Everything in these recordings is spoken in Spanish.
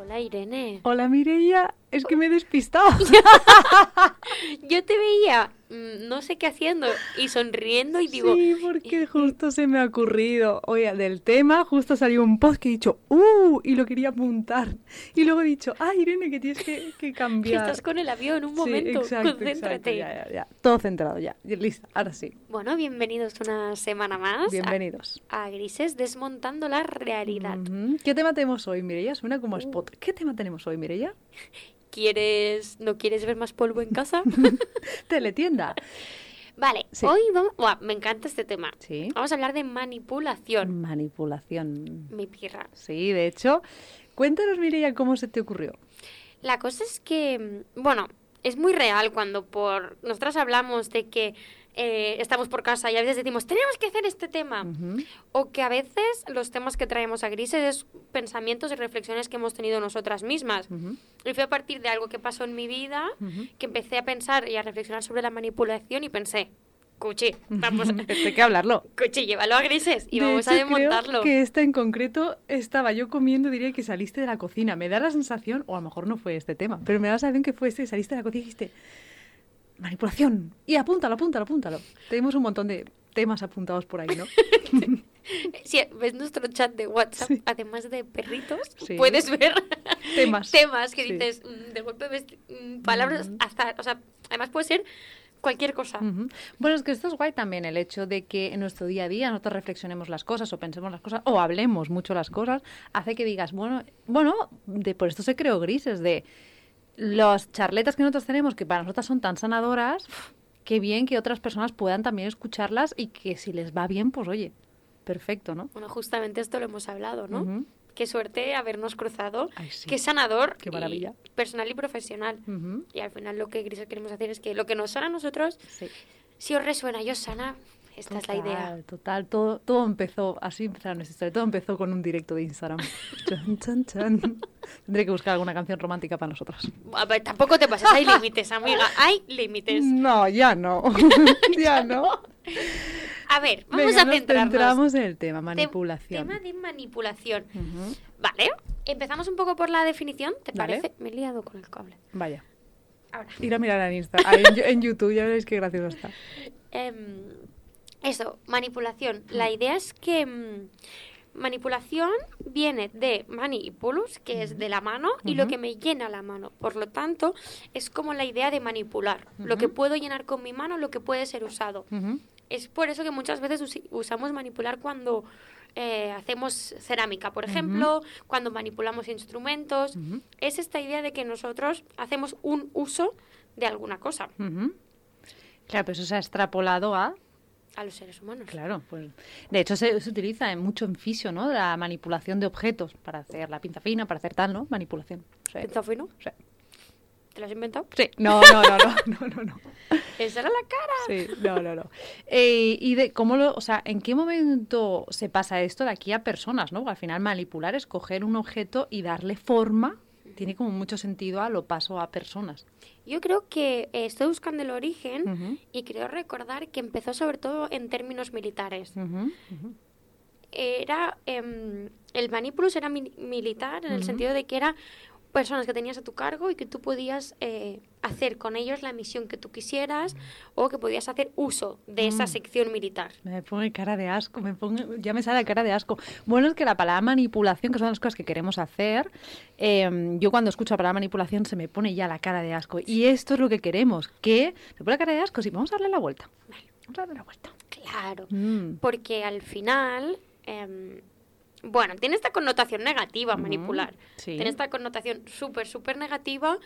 Hola Irene. Hola Mireia, es que me he despistado. Yo te veía, no sé qué haciendo, y sonriendo y digo... Sí, porque justo se me ha ocurrido. Oye, del tema justo salió un post que he dicho, ¡uh! Y lo quería apuntar. Y luego he dicho, ¡ah, Irene, que tienes que, que cambiar! Estás con el avión, un momento, sí, exacto, concéntrate. Exacto, ya, ya, ya. Todo centrado ya. Listo, ahora sí. Bueno, bienvenidos una semana más. Bienvenidos. A, a Grises Desmontando la Realidad. Uh -huh. ¿Qué tema tenemos hoy, Mireia? Suena como uh. spot. ¿Qué tema tenemos hoy, Mireia? ¿Quieres, no quieres ver más polvo en casa? Teletienda. Vale, sí. hoy vamos. Buah, me encanta este tema. Sí. Vamos a hablar de manipulación. Manipulación. Mi pirra. Sí, de hecho, cuéntanos, Mireia, cómo se te ocurrió. La cosa es que, bueno, es muy real cuando por nosotras hablamos de que eh, estamos por casa y a veces decimos, tenemos que hacer este tema. Uh -huh. O que a veces los temas que traemos a Grises es pensamientos y reflexiones que hemos tenido nosotras mismas. Uh -huh. Y fue a partir de algo que pasó en mi vida Uh -huh. que empecé a pensar y a reflexionar sobre la manipulación y pensé, Cuchi, vamos, Hay que hablarlo. Cuchi, llévalo a Grises y de vamos hecho, a desmontarlo. Creo que esta en concreto estaba yo comiendo, diría que saliste de la cocina. Me da la sensación, o a lo mejor no fue este tema, pero me da la sensación que fue este, saliste de la cocina y dijiste manipulación. Y apúntalo, apúntalo, apúntalo. Tenemos un montón de temas apuntados por ahí, ¿no? Si ves nuestro chat de WhatsApp, Sí. además de perritos, Sí. puedes ver Temas. temas que Sí. dices, mm, de golpe ves mm, palabras Ujú. hasta, o sea, además puede ser cualquier cosa. Bueno, es que esto es guay también, el hecho de que en nuestro día a día nosotros reflexionemos las cosas o pensemos las cosas o hablemos mucho las cosas, hace que digas, bueno, bueno, de, por esto se creó grises, de las charletas que nosotros tenemos, que para nosotras son tan sanadoras, qué bien que otras personas puedan también escucharlas y que si les va bien, pues oye, perfecto, ¿no? Bueno, justamente esto lo hemos hablado, ¿no? Qué suerte habernos cruzado, Ay, sí. qué sanador, Qué y maravilla. personal y profesional. Y al final lo que queremos hacer es que lo que nos sana a nosotros, Sí. si os resuena y os sana, esta es la idea. Total, todo, todo empezó, así empezaron nuestra historia, todo empezó con un directo de Instagram. Chan, chan, chan. Tendré que buscar alguna canción romántica para nosotras. A ver, tampoco te pases, hay límites, amiga, hay límites. No, ya no. ya no. A ver, vamos Venga, a nos centrarnos. centramos en el tema, Tem- manipulación. tema de manipulación. Vale, empezamos un poco por la definición, ¿te parece? Me he liado con el cable. Vaya. Ahora. Ir a mirar en Insta, en, en YouTube, ya veréis qué gracioso está. Em, eso, manipulación. La idea es que mm, manipulación viene de manipulus, que es de la mano, y lo que me llena la mano. Por lo tanto, es como la idea de manipular. Lo que puedo llenar con mi mano, lo que puede ser usado. Es por eso que muchas veces usamos manipular cuando eh, hacemos cerámica, por ejemplo, cuando manipulamos instrumentos. Es esta idea de que nosotros hacemos un uso de alguna cosa. Claro, pero eso se ha extrapolado a a los seres humanos. Claro, pues de hecho se, se utiliza en mucho en fisio, ¿no? La manipulación de objetos para hacer la pinza fina, para hacer tal, ¿no? Manipulación. Sí. ¿Pinza fino? Sí. ¿Te lo has inventado? Sí. No, no, no, no, no, no, no. Esa era la cara. Sí, no, no, no. Eh, y de cómo lo, o sea, ¿en qué momento se pasa esto de aquí a personas, no? Al final manipular es coger un objeto y darle forma. Tiene como mucho sentido a lo paso a personas. Yo creo que eh, estoy buscando el origen y creo recordar que empezó sobre todo en términos militares. Era em, el manipulus era mi- militar en el sentido de que era personas que tenías a tu cargo y que tú podías eh, hacer con ellos la misión que tú quisieras o que podías hacer uso de esa Mm. sección militar. Me pone cara de asco, me pongo, ya me sale cara de asco. Bueno, es que la palabra manipulación, que son las cosas que queremos hacer, eh, yo cuando escucho la palabra manipulación se me pone ya la cara de asco. Y esto es lo que queremos, que me pone la cara de asco, sí, vamos a darle la vuelta. Vamos a darle la vuelta. Claro. Mm. Porque al final, em, bueno, tiene esta connotación negativa manipular. sí. Tiene esta connotación súper, súper negativa,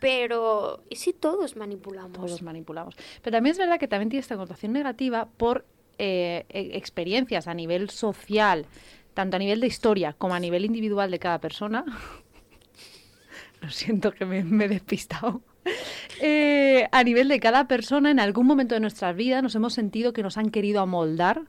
pero ¿y si todos manipulamos? Todos manipulamos. Pero también es verdad que también tiene esta connotación negativa por eh, e- experiencias a nivel social, tanto a nivel de historia como a nivel individual de cada persona. Lo siento que me, me he despistado. Eh, a nivel de cada persona, en algún momento de nuestras vidas nos hemos sentido que nos han querido amoldar.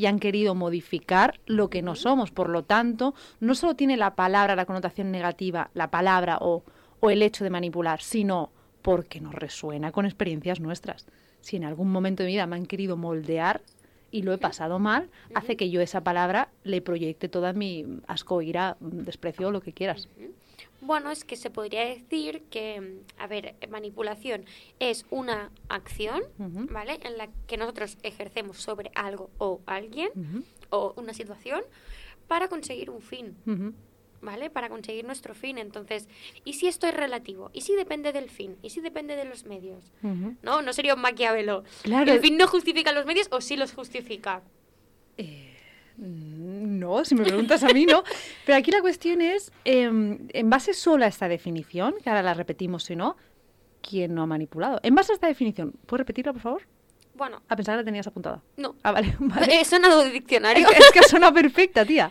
Y han querido modificar lo que no somos. Por lo tanto, no solo tiene la palabra la connotación negativa, la palabra o, o el hecho de manipular, sino porque nos resuena con experiencias nuestras. Si en algún momento de mi vida me han querido moldear, y lo he pasado mal, hace que yo esa palabra le proyecte toda mi asco, ira, desprecio, lo que quieras. Bueno, es que se podría decir que, a ver, manipulación es una acción. ¿vale? En la que nosotros ejercemos sobre algo o alguien o una situación para conseguir un fin. ¿vale? Para conseguir nuestro fin. Entonces, ¿y si esto es relativo? ¿Y si depende del fin? ¿Y si depende de los medios? No, no sería un maquiavelo. Claro. ¿El fin no justifica los medios o sí los justifica? Mm, No, si me preguntas a mí, no. Pero aquí la cuestión es, em, en base solo a esta definición, que ahora la repetimos si no, ¿quién no ha manipulado? En base a esta definición, ¿puedes repetirla, por favor? Bueno, A pensar que la tenías apuntada. no. Ah, vale, vale. He sonado de diccionario. Es que suena perfecta, tía.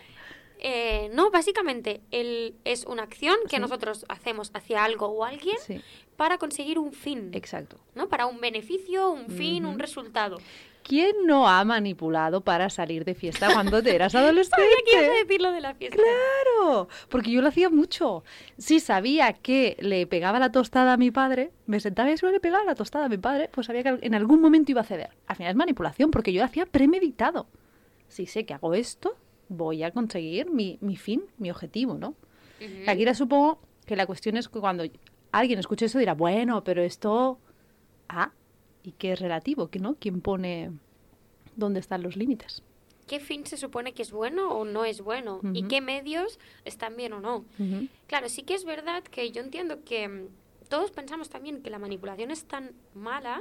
Eh, no, básicamente el, es una acción que Sí. nosotros hacemos hacia algo o alguien Sí, para conseguir un fin, exacto. ¿no? Para un beneficio, un fin, un resultado. ¿Quién no ha manipulado para salir de fiesta cuando te eras Sabía que ibas a adolescente? decir lo de la fiesta. Claro, porque yo lo hacía mucho. Si sabía que le pegaba la tostada a mi padre, me sentaba y solo le pegaba la tostada a mi padre, pues sabía que en algún momento iba a ceder. Al final es manipulación, porque yo lo hacía premeditado. Si sé que hago esto, voy a conseguir mi, mi fin, mi objetivo, ¿no? Ujú. Aquí ya supongo que la cuestión es que cuando alguien escuche eso dirá, bueno, pero esto... Ah, ¿y qué es relativo? ¿Qué no? ¿Quién pone dónde están los límites? ¿Qué fin se supone que es bueno o no es bueno? ¿Y qué medios están bien o no? Claro, sí que es verdad que yo entiendo que mm, todos pensamos también que la manipulación es tan mala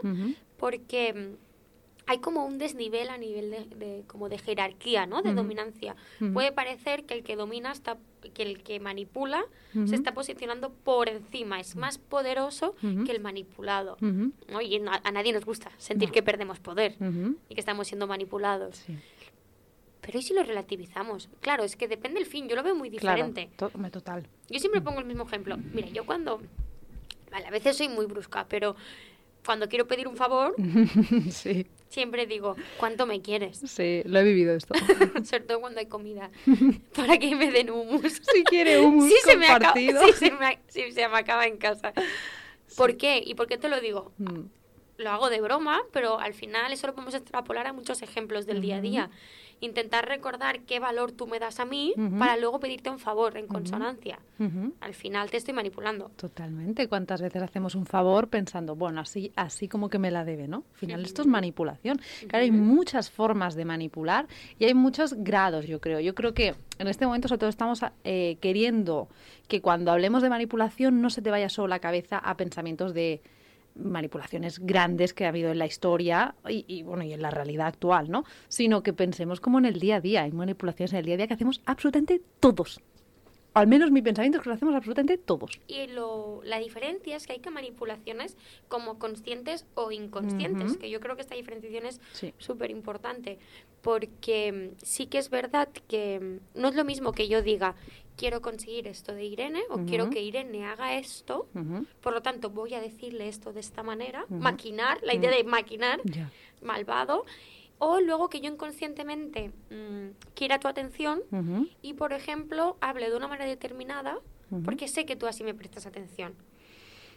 porque mm, hay como un desnivel a nivel de, de- como de jerarquía, ¿no? De dominancia. Puede parecer que el que domina está que el que manipula se está posicionando por encima, es más poderoso que el manipulado. Ujú. ¿no? Y a nadie nos gusta sentir No. que perdemos poder y que estamos siendo manipulados. Sí. Pero ¿y si lo relativizamos? Claro, es que depende del fin, yo lo veo muy diferente. Claro, to- me- total. Yo siempre pongo el mismo ejemplo. Mira, yo cuando... Vale, a veces soy muy brusca, pero cuando quiero pedir un favor, sí, siempre digo, ¿cuánto me quieres? sí, lo he vivido esto. Sobre todo cuando hay comida. Para que me den humus. si quiere un Sí se, me acaba, compartido. sí, se me, sí se me acaba en casa. ¿Por qué? ¿Y por qué te lo digo? Mm, Lo hago de broma, pero al final eso lo podemos extrapolar a muchos ejemplos del día a día. Intentar recordar qué valor tú me das a mí para luego pedirte un favor en consonancia. Al final te estoy manipulando. Totalmente. ¿Cuántas veces hacemos un favor pensando, bueno, así, así como que me la debe, ¿no? Al final esto es manipulación. Claro, hay muchas formas de manipular y hay muchos grados, yo creo. Yo creo que en este momento sobre todo estamos eh, queriendo que cuando hablemos de manipulación no se te vaya solo la cabeza a pensamientos de manipulaciones grandes que ha habido en la historia y, y, bueno y en la realidad actual, ¿no? Sino que pensemos como en el día a día. Hay manipulaciones en el día a día que hacemos absolutamente todos. Al menos mi pensamiento es que lo hacemos absolutamente todos. Y lo, la diferencia es que hay que manipulaciones como conscientes o inconscientes, que yo creo que esta diferenciación es Sí. súper importante, porque sí que es verdad que mm, no es lo mismo que yo diga, quiero conseguir esto de Irene o quiero que Irene haga esto, por lo tanto voy a decirle esto de esta manera, maquinar, la idea de maquinar, malvado, o luego que yo inconscientemente mm, quiera tu atención y, por ejemplo, hable de una manera determinada porque sé que tú así me prestas atención.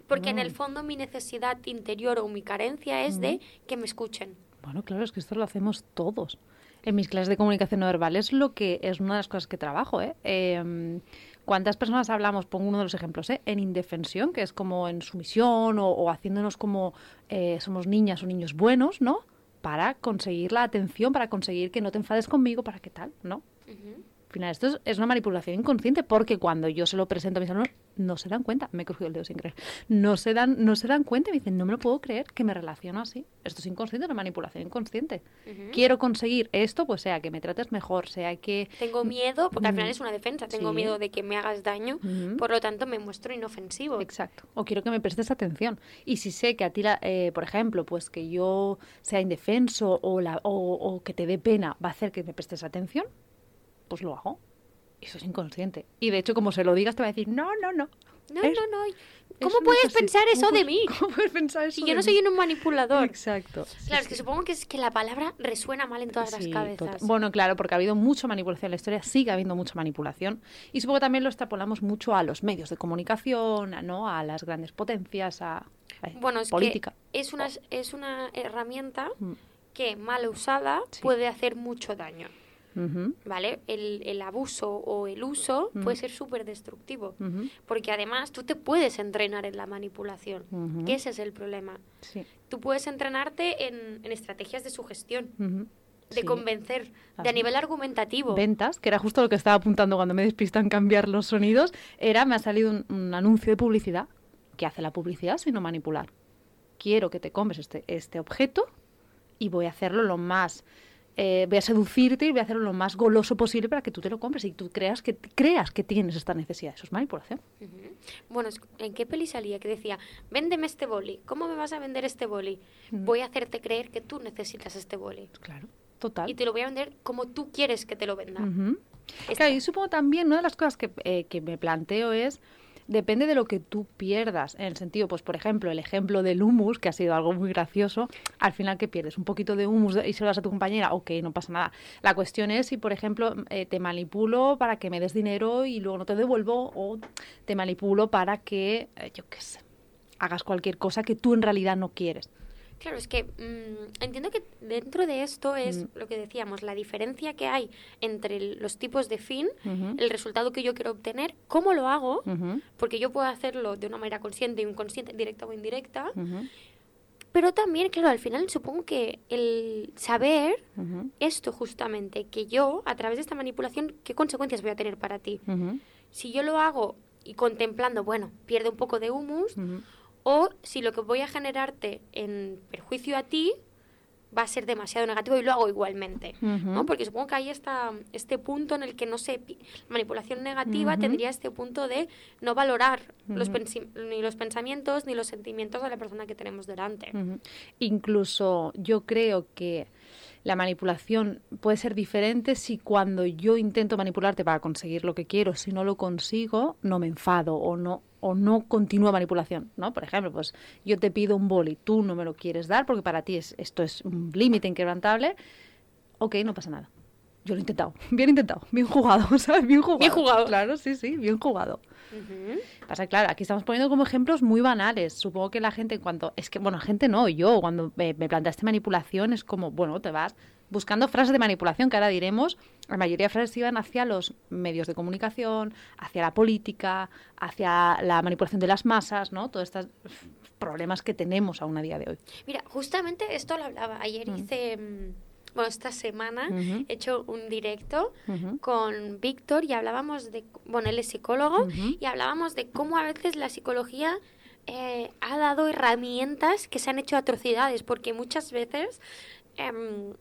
Porque en el Mm. fondo mi necesidad interior o mi carencia es de que me escuchen. Bueno, claro, es que esto lo hacemos todos. En mis clases de comunicación no verbal es lo que es una de las cosas que trabajo. ¿eh? Em, ¿Cuántas personas hablamos? Pongo uno de los ejemplos, ¿eh? en indefensión, que es como en sumisión o, o haciéndonos como eh, somos niñas o niños buenos, ¿no? Para conseguir la atención, para conseguir que no te enfades conmigo, para qué tal, ¿no? Al final, esto es, es una manipulación inconsciente porque cuando yo se lo presento a mis alumnos, no se dan cuenta. Me he cogido el dedo sin creer. No se dan, no se dan cuenta y me dicen, no me lo puedo creer que me relaciono así. Esto es inconsciente, una manipulación inconsciente. Quiero conseguir esto, pues sea que me trates mejor, sea que... Tengo miedo, porque al Mm. final es una defensa, tengo Sí. miedo de que me hagas daño, por lo tanto me muestro inofensivo. Exacto. O quiero que me prestes atención. Y si sé que a ti, la- eh, por ejemplo, pues que yo sea indefenso o, la, o, o que te dé pena va a hacer que me prestes atención, pues lo hago. Eso es inconsciente. Y de hecho, como se lo digas, te va a decir, no, no, no. No, Es- no, no. ¿Cómo puedes pensar ¿Cómo eso de mí? ¿Cómo puedes pensar eso Si yo no mí? soy un manipulador. Exacto. Sí, Claro, es sí. que supongo que es que la palabra resuena mal en todas Sí, las cabezas. total. Bueno, claro, porque ha habido mucha manipulación en la historia, sigue habiendo mucha manipulación. Y supongo que también lo extrapolamos mucho a los medios de comunicación, a, ¿no? a las grandes potencias, a, a Bueno, es política. que es una, es una herramienta Mm. que mal usada puede hacer mucho daño. ¿Vale? El, el abuso o el uso puede ser súper destructivo. Porque además tú te puedes entrenar en la manipulación. Que ese es el problema. Sí. Tú puedes entrenarte en, en estrategias de sugestión, de sí. convencer, de a nivel argumentativo. Ventas, que era justo lo que estaba apuntando cuando me despistan cambiar los sonidos, era, me ha salido un, un anuncio de publicidad. que hace la publicidad sino manipular? Quiero que te compres este, este objeto y voy a hacerlo lo más... eh, voy a seducirte y voy a hacerlo lo más goloso posible para que tú te lo compres y tú creas que, creas que tienes esta necesidad. Eso es manipulación. Bueno, ¿en qué peli salía que decía, véndeme este boli? ¿Cómo me vas a vender este boli? Voy a hacerte creer que tú necesitas este boli. Claro, total. Y te lo voy a vender como tú quieres que te lo venda. Claro, y supongo también, una de las cosas que, eh, que me planteo es, depende de lo que tú pierdas, en el sentido, pues por ejemplo, el ejemplo del humus, que ha sido algo muy gracioso, al final que pierdes un poquito de humus y se lo das a tu compañera, ok, no pasa nada. La cuestión es si, por ejemplo, eh, te manipulo para que me des dinero y luego no te devuelvo, o te manipulo para que, eh, yo qué sé, hagas cualquier cosa que tú en realidad no quieres. Claro, es que mm, entiendo que dentro de esto es Mm. lo que decíamos, la diferencia que hay entre el- los tipos de fin, el resultado que yo quiero obtener, cómo lo hago, porque yo puedo hacerlo de una manera consciente, inconsciente, directa o indirecta, pero también, claro, al final supongo que el saber esto justamente, que yo, a través de esta manipulación, ¿qué consecuencias voy a tener para ti? Si yo lo hago y contemplando, bueno, pierde un poco de humus. O si lo que voy a generarte en perjuicio a ti va a ser demasiado negativo y lo hago igualmente. ¿no? Porque supongo que hay esta, este punto en el que no sé, manipulación negativa tendría este punto de no valorar ni los pensamientos ni los sentimientos de la persona que tenemos delante. Incluso yo creo que la manipulación puede ser diferente si cuando yo intento manipularte para conseguir lo que quiero, si no lo consigo, no me enfado o no o no continúa manipulación, ¿no? Por ejemplo, pues yo te pido un boli, tú no me lo quieres dar porque para ti es, esto es un límite inquebrantable, ok, no pasa nada. Yo lo he intentado, bien intentado, bien jugado, ¿sabes? Bien jugado. Bien jugado. Claro, sí, sí, bien jugado. Pasa, claro, aquí estamos poniendo como ejemplos muy banales. Supongo que la gente en cuanto... Es que, bueno, gente no, yo cuando me, me planteaste manipulación es como, bueno, te vas buscando frases de manipulación que ahora diremos. La mayoría de frases iban hacia los medios de comunicación, hacia la política, hacia la manipulación de las masas, ¿no? Todos estos problemas que tenemos aún a día de hoy. Mira, justamente esto lo hablaba. Ayer Mm. hice, mm, bueno, esta semana he hecho un directo con Víctor y hablábamos de, bueno, él es psicólogo y hablábamos de cómo a veces la psicología eh, ha dado herramientas que se han hecho atrocidades, porque muchas veces em,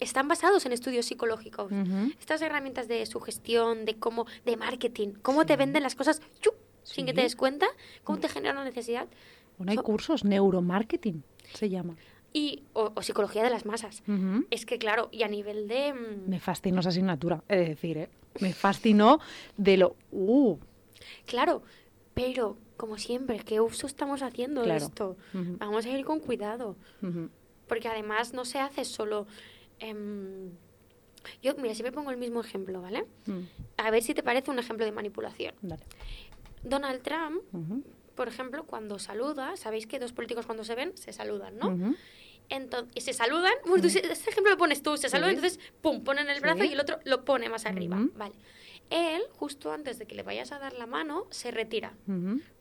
están basados en estudios psicológicos. Estas herramientas de sugestión, de cómo, de marketing, cómo te venden las cosas ¡chup! sin que te des cuenta, cómo te genera una necesidad. Bueno, hay So- cursos, neuromarketing se llama. Y, o, o psicología de las masas. Es que, claro, y a nivel de... mm, Me fascinó esa asignatura, es decir, ¿eh? Me fascinó de lo... Uh, Claro, pero como siempre, ¿qué uso estamos haciendo de Claro. esto? Vamos a ir con cuidado, porque además no se hace solo... em, yo, mira, siempre pongo el mismo ejemplo, ¿vale? Mm, A ver si te parece un ejemplo de manipulación. Dale. Donald Trump, por ejemplo, cuando saluda, sabéis que dos políticos cuando se ven se saludan, ¿no? Entonces, y se saludan, bueno, este ejemplo lo pones tú, se saludan, Sí. entonces, pum, ponen el brazo Sí. y el otro lo pone más arriba, vale. Él, justo antes de que le vayas a dar la mano, se retira.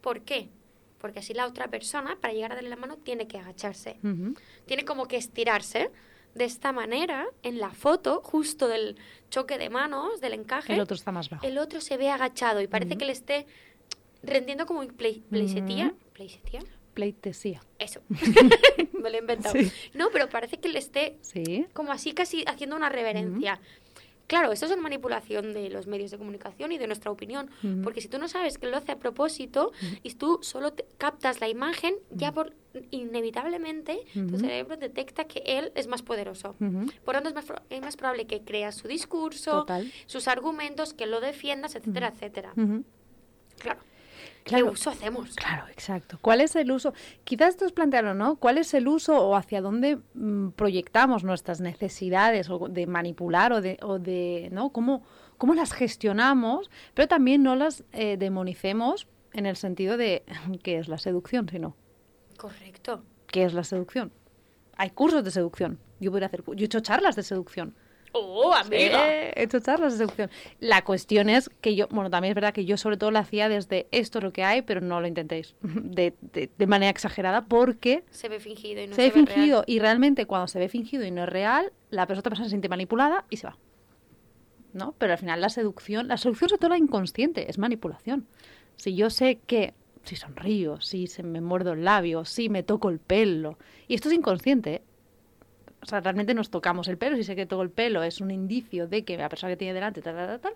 ¿Por qué? Porque así la otra persona, para llegar a darle la mano, tiene que agacharse. Tiene como que estirarse. De esta manera, en la foto, justo del choque de manos, del encaje, El otro está más bajo. el otro se ve agachado y parece que le esté rendiendo como play, playsetía. Pleitesía. Eso. Me lo he inventado. Sí. No, pero parece que le esté Sí. como así casi haciendo una reverencia. Claro, esto es una manipulación de los medios de comunicación y de nuestra opinión, porque si tú no sabes que lo hace a propósito y tú solo te- captas la imagen, ya por inevitablemente tu cerebro detecta que él es más poderoso. Por tanto, es más, es más probable que creas su discurso, Total. sus argumentos, que lo defiendas, etcétera, etcétera. Claro. Claro. ¿Qué uso hacemos? Claro, exacto. ¿Cuál es el uso? Quizás te os plantearon, ¿no? ¿Cuál es el uso o hacia dónde mm, proyectamos nuestras necesidades o de manipular o de, o de ¿no? ¿Cómo, ¿Cómo las gestionamos? Pero también no las eh, demonicemos en el sentido de qué es la seducción, sino Correcto. qué es la seducción. Hay cursos de seducción. Yo podría hacer, yo he hecho charlas de seducción. ¡Oh, amiga! Eh, he hecho charlas de seducción. La cuestión es que yo, bueno, también es verdad que yo sobre todo lo hacía desde esto es lo que hay, pero no lo intentéis de, de- de manera exagerada porque Se ve fingido y no se se, ve ve fingido real. y realmente cuando se ve fingido y no es real, la persona, otra persona se siente manipulada y se va. ¿No? Pero al final la seducción, la seducción sobre todo la inconsciente, es manipulación. Si yo sé que si sonrío, si se me muerdo el labio, si me toco el pelo, y esto es inconsciente, ¿eh? O sea, realmente nos tocamos el pelo, si sé que toco el pelo es un indicio de que la persona que tiene delante, tal, tal, tal.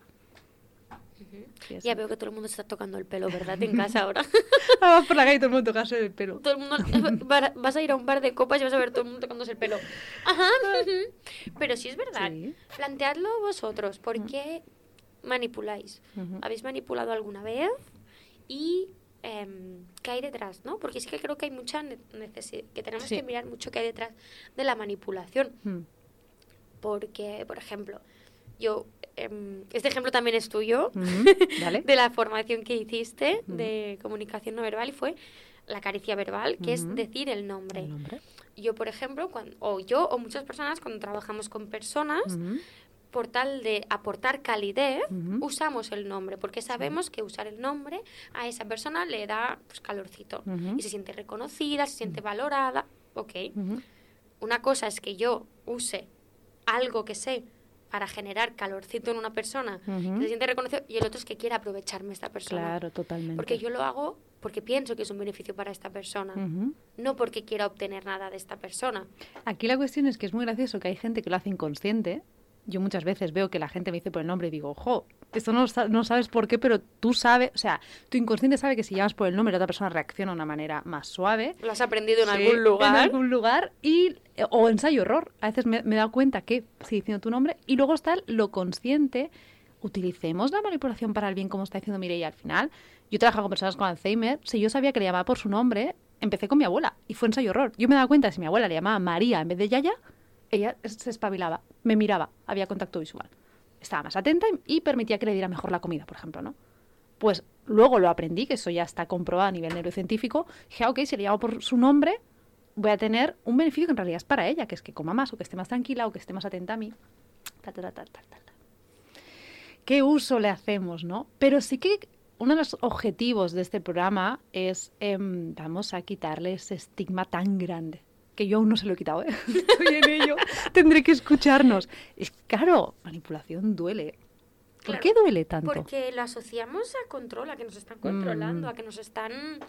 Sí, es- Ya veo que todo el mundo se está tocando el pelo, ¿verdad? En casa ahora. Ah, vas por la calle todo el mundo tocase el pelo. todo el mundo va- vas a ir a un bar de copas y vas a ver todo el mundo tocándose el pelo. Ajá. ujú. Pero sí es verdad. Sí. Planteadlo vosotros. ¿Por qué manipuláis? ¿Habéis manipulado alguna vez? Y em, qué hay detrás, ¿no? Porque sí que creo que hay mucha necesidad, que tenemos Sí. que mirar mucho qué hay detrás de la manipulación. Mm. Porque, por ejemplo, yo, em, este ejemplo también es tuyo, de la formación que hiciste de comunicación no verbal y fue la caricia verbal, que es decir el nombre. El nombre. Yo, por ejemplo, cuando, o yo o muchas personas cuando trabajamos con personas. Por tal de aportar calidez, usamos el nombre, porque sabemos que usar el nombre a esa persona le da pues, calorcito y se siente reconocida, se siente valorada. Ok. Una cosa es que yo use algo que sé para generar calorcito en una persona que se siente reconocido y el otro es que quiera aprovecharme esta persona. Claro, totalmente. Porque yo lo hago porque pienso que es un beneficio para esta persona, no porque quiera obtener nada de esta persona. Aquí la cuestión es que es muy gracioso que hay gente que lo hace inconsciente. Yo muchas veces veo que la gente me dice por el nombre y digo, ojo, esto no, no sabes por qué, pero tú sabes, o sea, tu inconsciente sabe que si llamas por el nombre la otra persona reacciona de una manera más suave. Lo has aprendido en Sí, algún lugar. En algún lugar y, eh, o ensayo error. A veces me, me he dado cuenta que estoy diciendo tu nombre y luego está lo consciente. Utilicemos la manipulación para el bien, como está diciendo Mireia al final. Yo he trabajado con personas con Alzheimer. Si yo sabía que le llamaba por su nombre, empecé con mi abuela y fue ensayo error. Yo me daba cuenta que si mi abuela le llamaba María en vez de Yaya, ella se espabilaba, me miraba, había contacto visual. Estaba más atenta y, permitía que le diera mejor la comida, por ejemplo, ¿no? Pues luego lo aprendí, que eso ya está comprobado a nivel neurocientífico. Dije, ah, ok, si le llamo por su nombre, voy a tener un beneficio que en realidad es para ella, que es que coma más o que esté más tranquila o que esté más atenta a mí. Tal, tal, tal, tal, tal. ¿Qué uso le hacemos, no? Pero sí que uno de los objetivos de este programa es, em, vamos a quitarle ese estigma tan grande. Que yo aún no se lo he quitado, ¿eh? Estoy en ello. Tendré que escucharnos. Es claro, manipulación duele. ¿Por Claro, qué duele tanto? Porque lo asociamos a control, a que nos están controlando, Mm. a que nos están...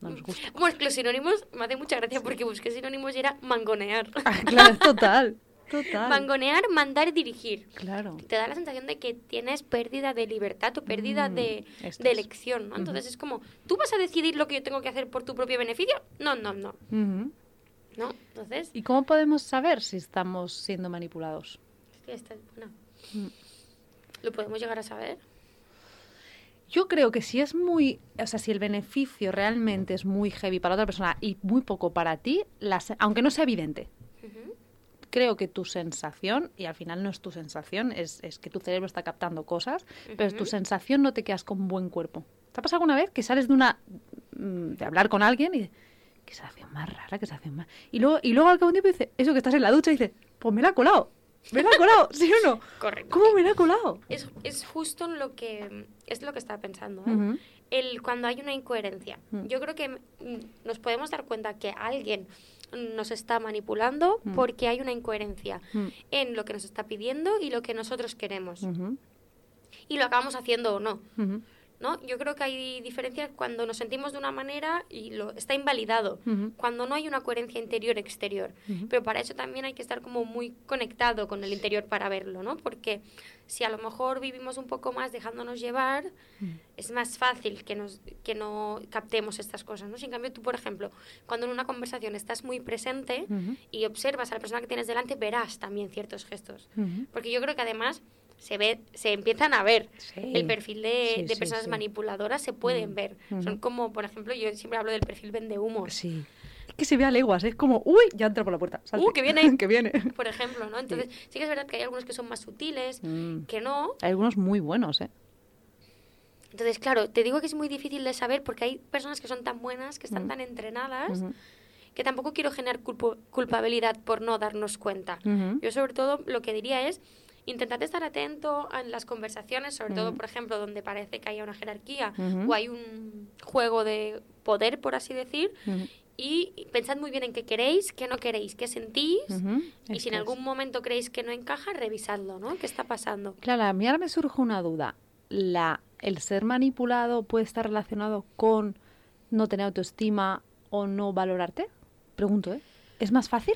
No nos gusta. Bueno, es que los sinónimos me hace mucha gracia porque busqué sinónimos y era mangonear. Ah, claro, total. Total. Mangonear, mandar dirigir. Claro. Te da la sensación de que tienes pérdida de libertad o pérdida Mm, de, de elección, ¿no? Entonces es como, ¿tú vas a decidir lo que yo tengo que hacer por tu propio beneficio? No, no, no. Ujú. ¿No? Entonces, ¿Y cómo podemos saber si estamos siendo manipulados? hostia, esta es buena. Mm. ¿Lo podemos llegar a saber? Yo creo que si es muy, o sea, si el beneficio realmente es muy heavy para otra persona y muy poco para ti, aunque no sea evidente, creo que tu sensación, y al final no es tu sensación, es, es que tu cerebro está captando cosas, pero tu sensación no te quedas con buen cuerpo. ¿Te ha pasado alguna vez que sales de una mm, de hablar con alguien y qué sensación más rara, qué sensación más... Y luego, y luego al cabo de un tiempo dice, eso que estás en la ducha, y dice, pues me la ha colado, me la ha colado, ¿sí o no? Correcto. ¿Cómo me la ha colado? Es, es justo lo que es lo que estaba pensando. ¿eh? El, cuando hay una incoherencia. Mm. Yo creo que mm, nos podemos dar cuenta que alguien nos está manipulando Mm. porque hay una incoherencia en lo que nos está pidiendo y lo que nosotros queremos. Y lo acabamos haciendo o no. ¿No? Yo creo que hay diferencias cuando nos sentimos de una manera y lo está invalidado, cuando no hay una coherencia interior-exterior. Pero para eso también hay que estar como muy conectado con el interior para verlo, ¿no? Porque si a lo mejor vivimos un poco más dejándonos llevar, es más fácil que, nos, que no captemos estas cosas, ¿no? Si en cambio tú, por ejemplo, cuando en una conversación estás muy presente y observas a la persona que tienes delante, verás también ciertos gestos. Porque yo creo que además se ve, se empiezan a ver Sí. el perfil de, Sí, de sí, personas sí. manipuladoras se pueden Mm. ver. Son como, por ejemplo, yo siempre hablo del perfil vende humos. Sí. Es que se ve a leguas, es como, uy, ya entra por la puerta. salte". ¡Uh, que viene! que viene. Por ejemplo, ¿no? Entonces, sí que es verdad que hay algunos que son más sutiles, Mm. que no. Hay algunos muy buenos, ¿eh? Entonces, claro, te digo que es muy difícil de saber porque hay personas que son tan buenas, que están Mm. tan entrenadas, que tampoco quiero generar culpabilidad por no darnos cuenta. Yo sobre todo lo que diría es intentad estar atento a las conversaciones, sobre todo, por ejemplo, donde parece que haya una jerarquía o hay un juego de poder, por así decir, y pensad muy bien en qué queréis, qué no queréis, qué sentís, y si en algún momento creéis que no encaja, revisadlo, ¿no? ¿Qué está pasando? Claro, a mí ahora me surge una duda. La, ¿El ser manipulado puede estar relacionado con no tener autoestima o no valorarte? Pregunto, ¿eh? ¿Es más fácil?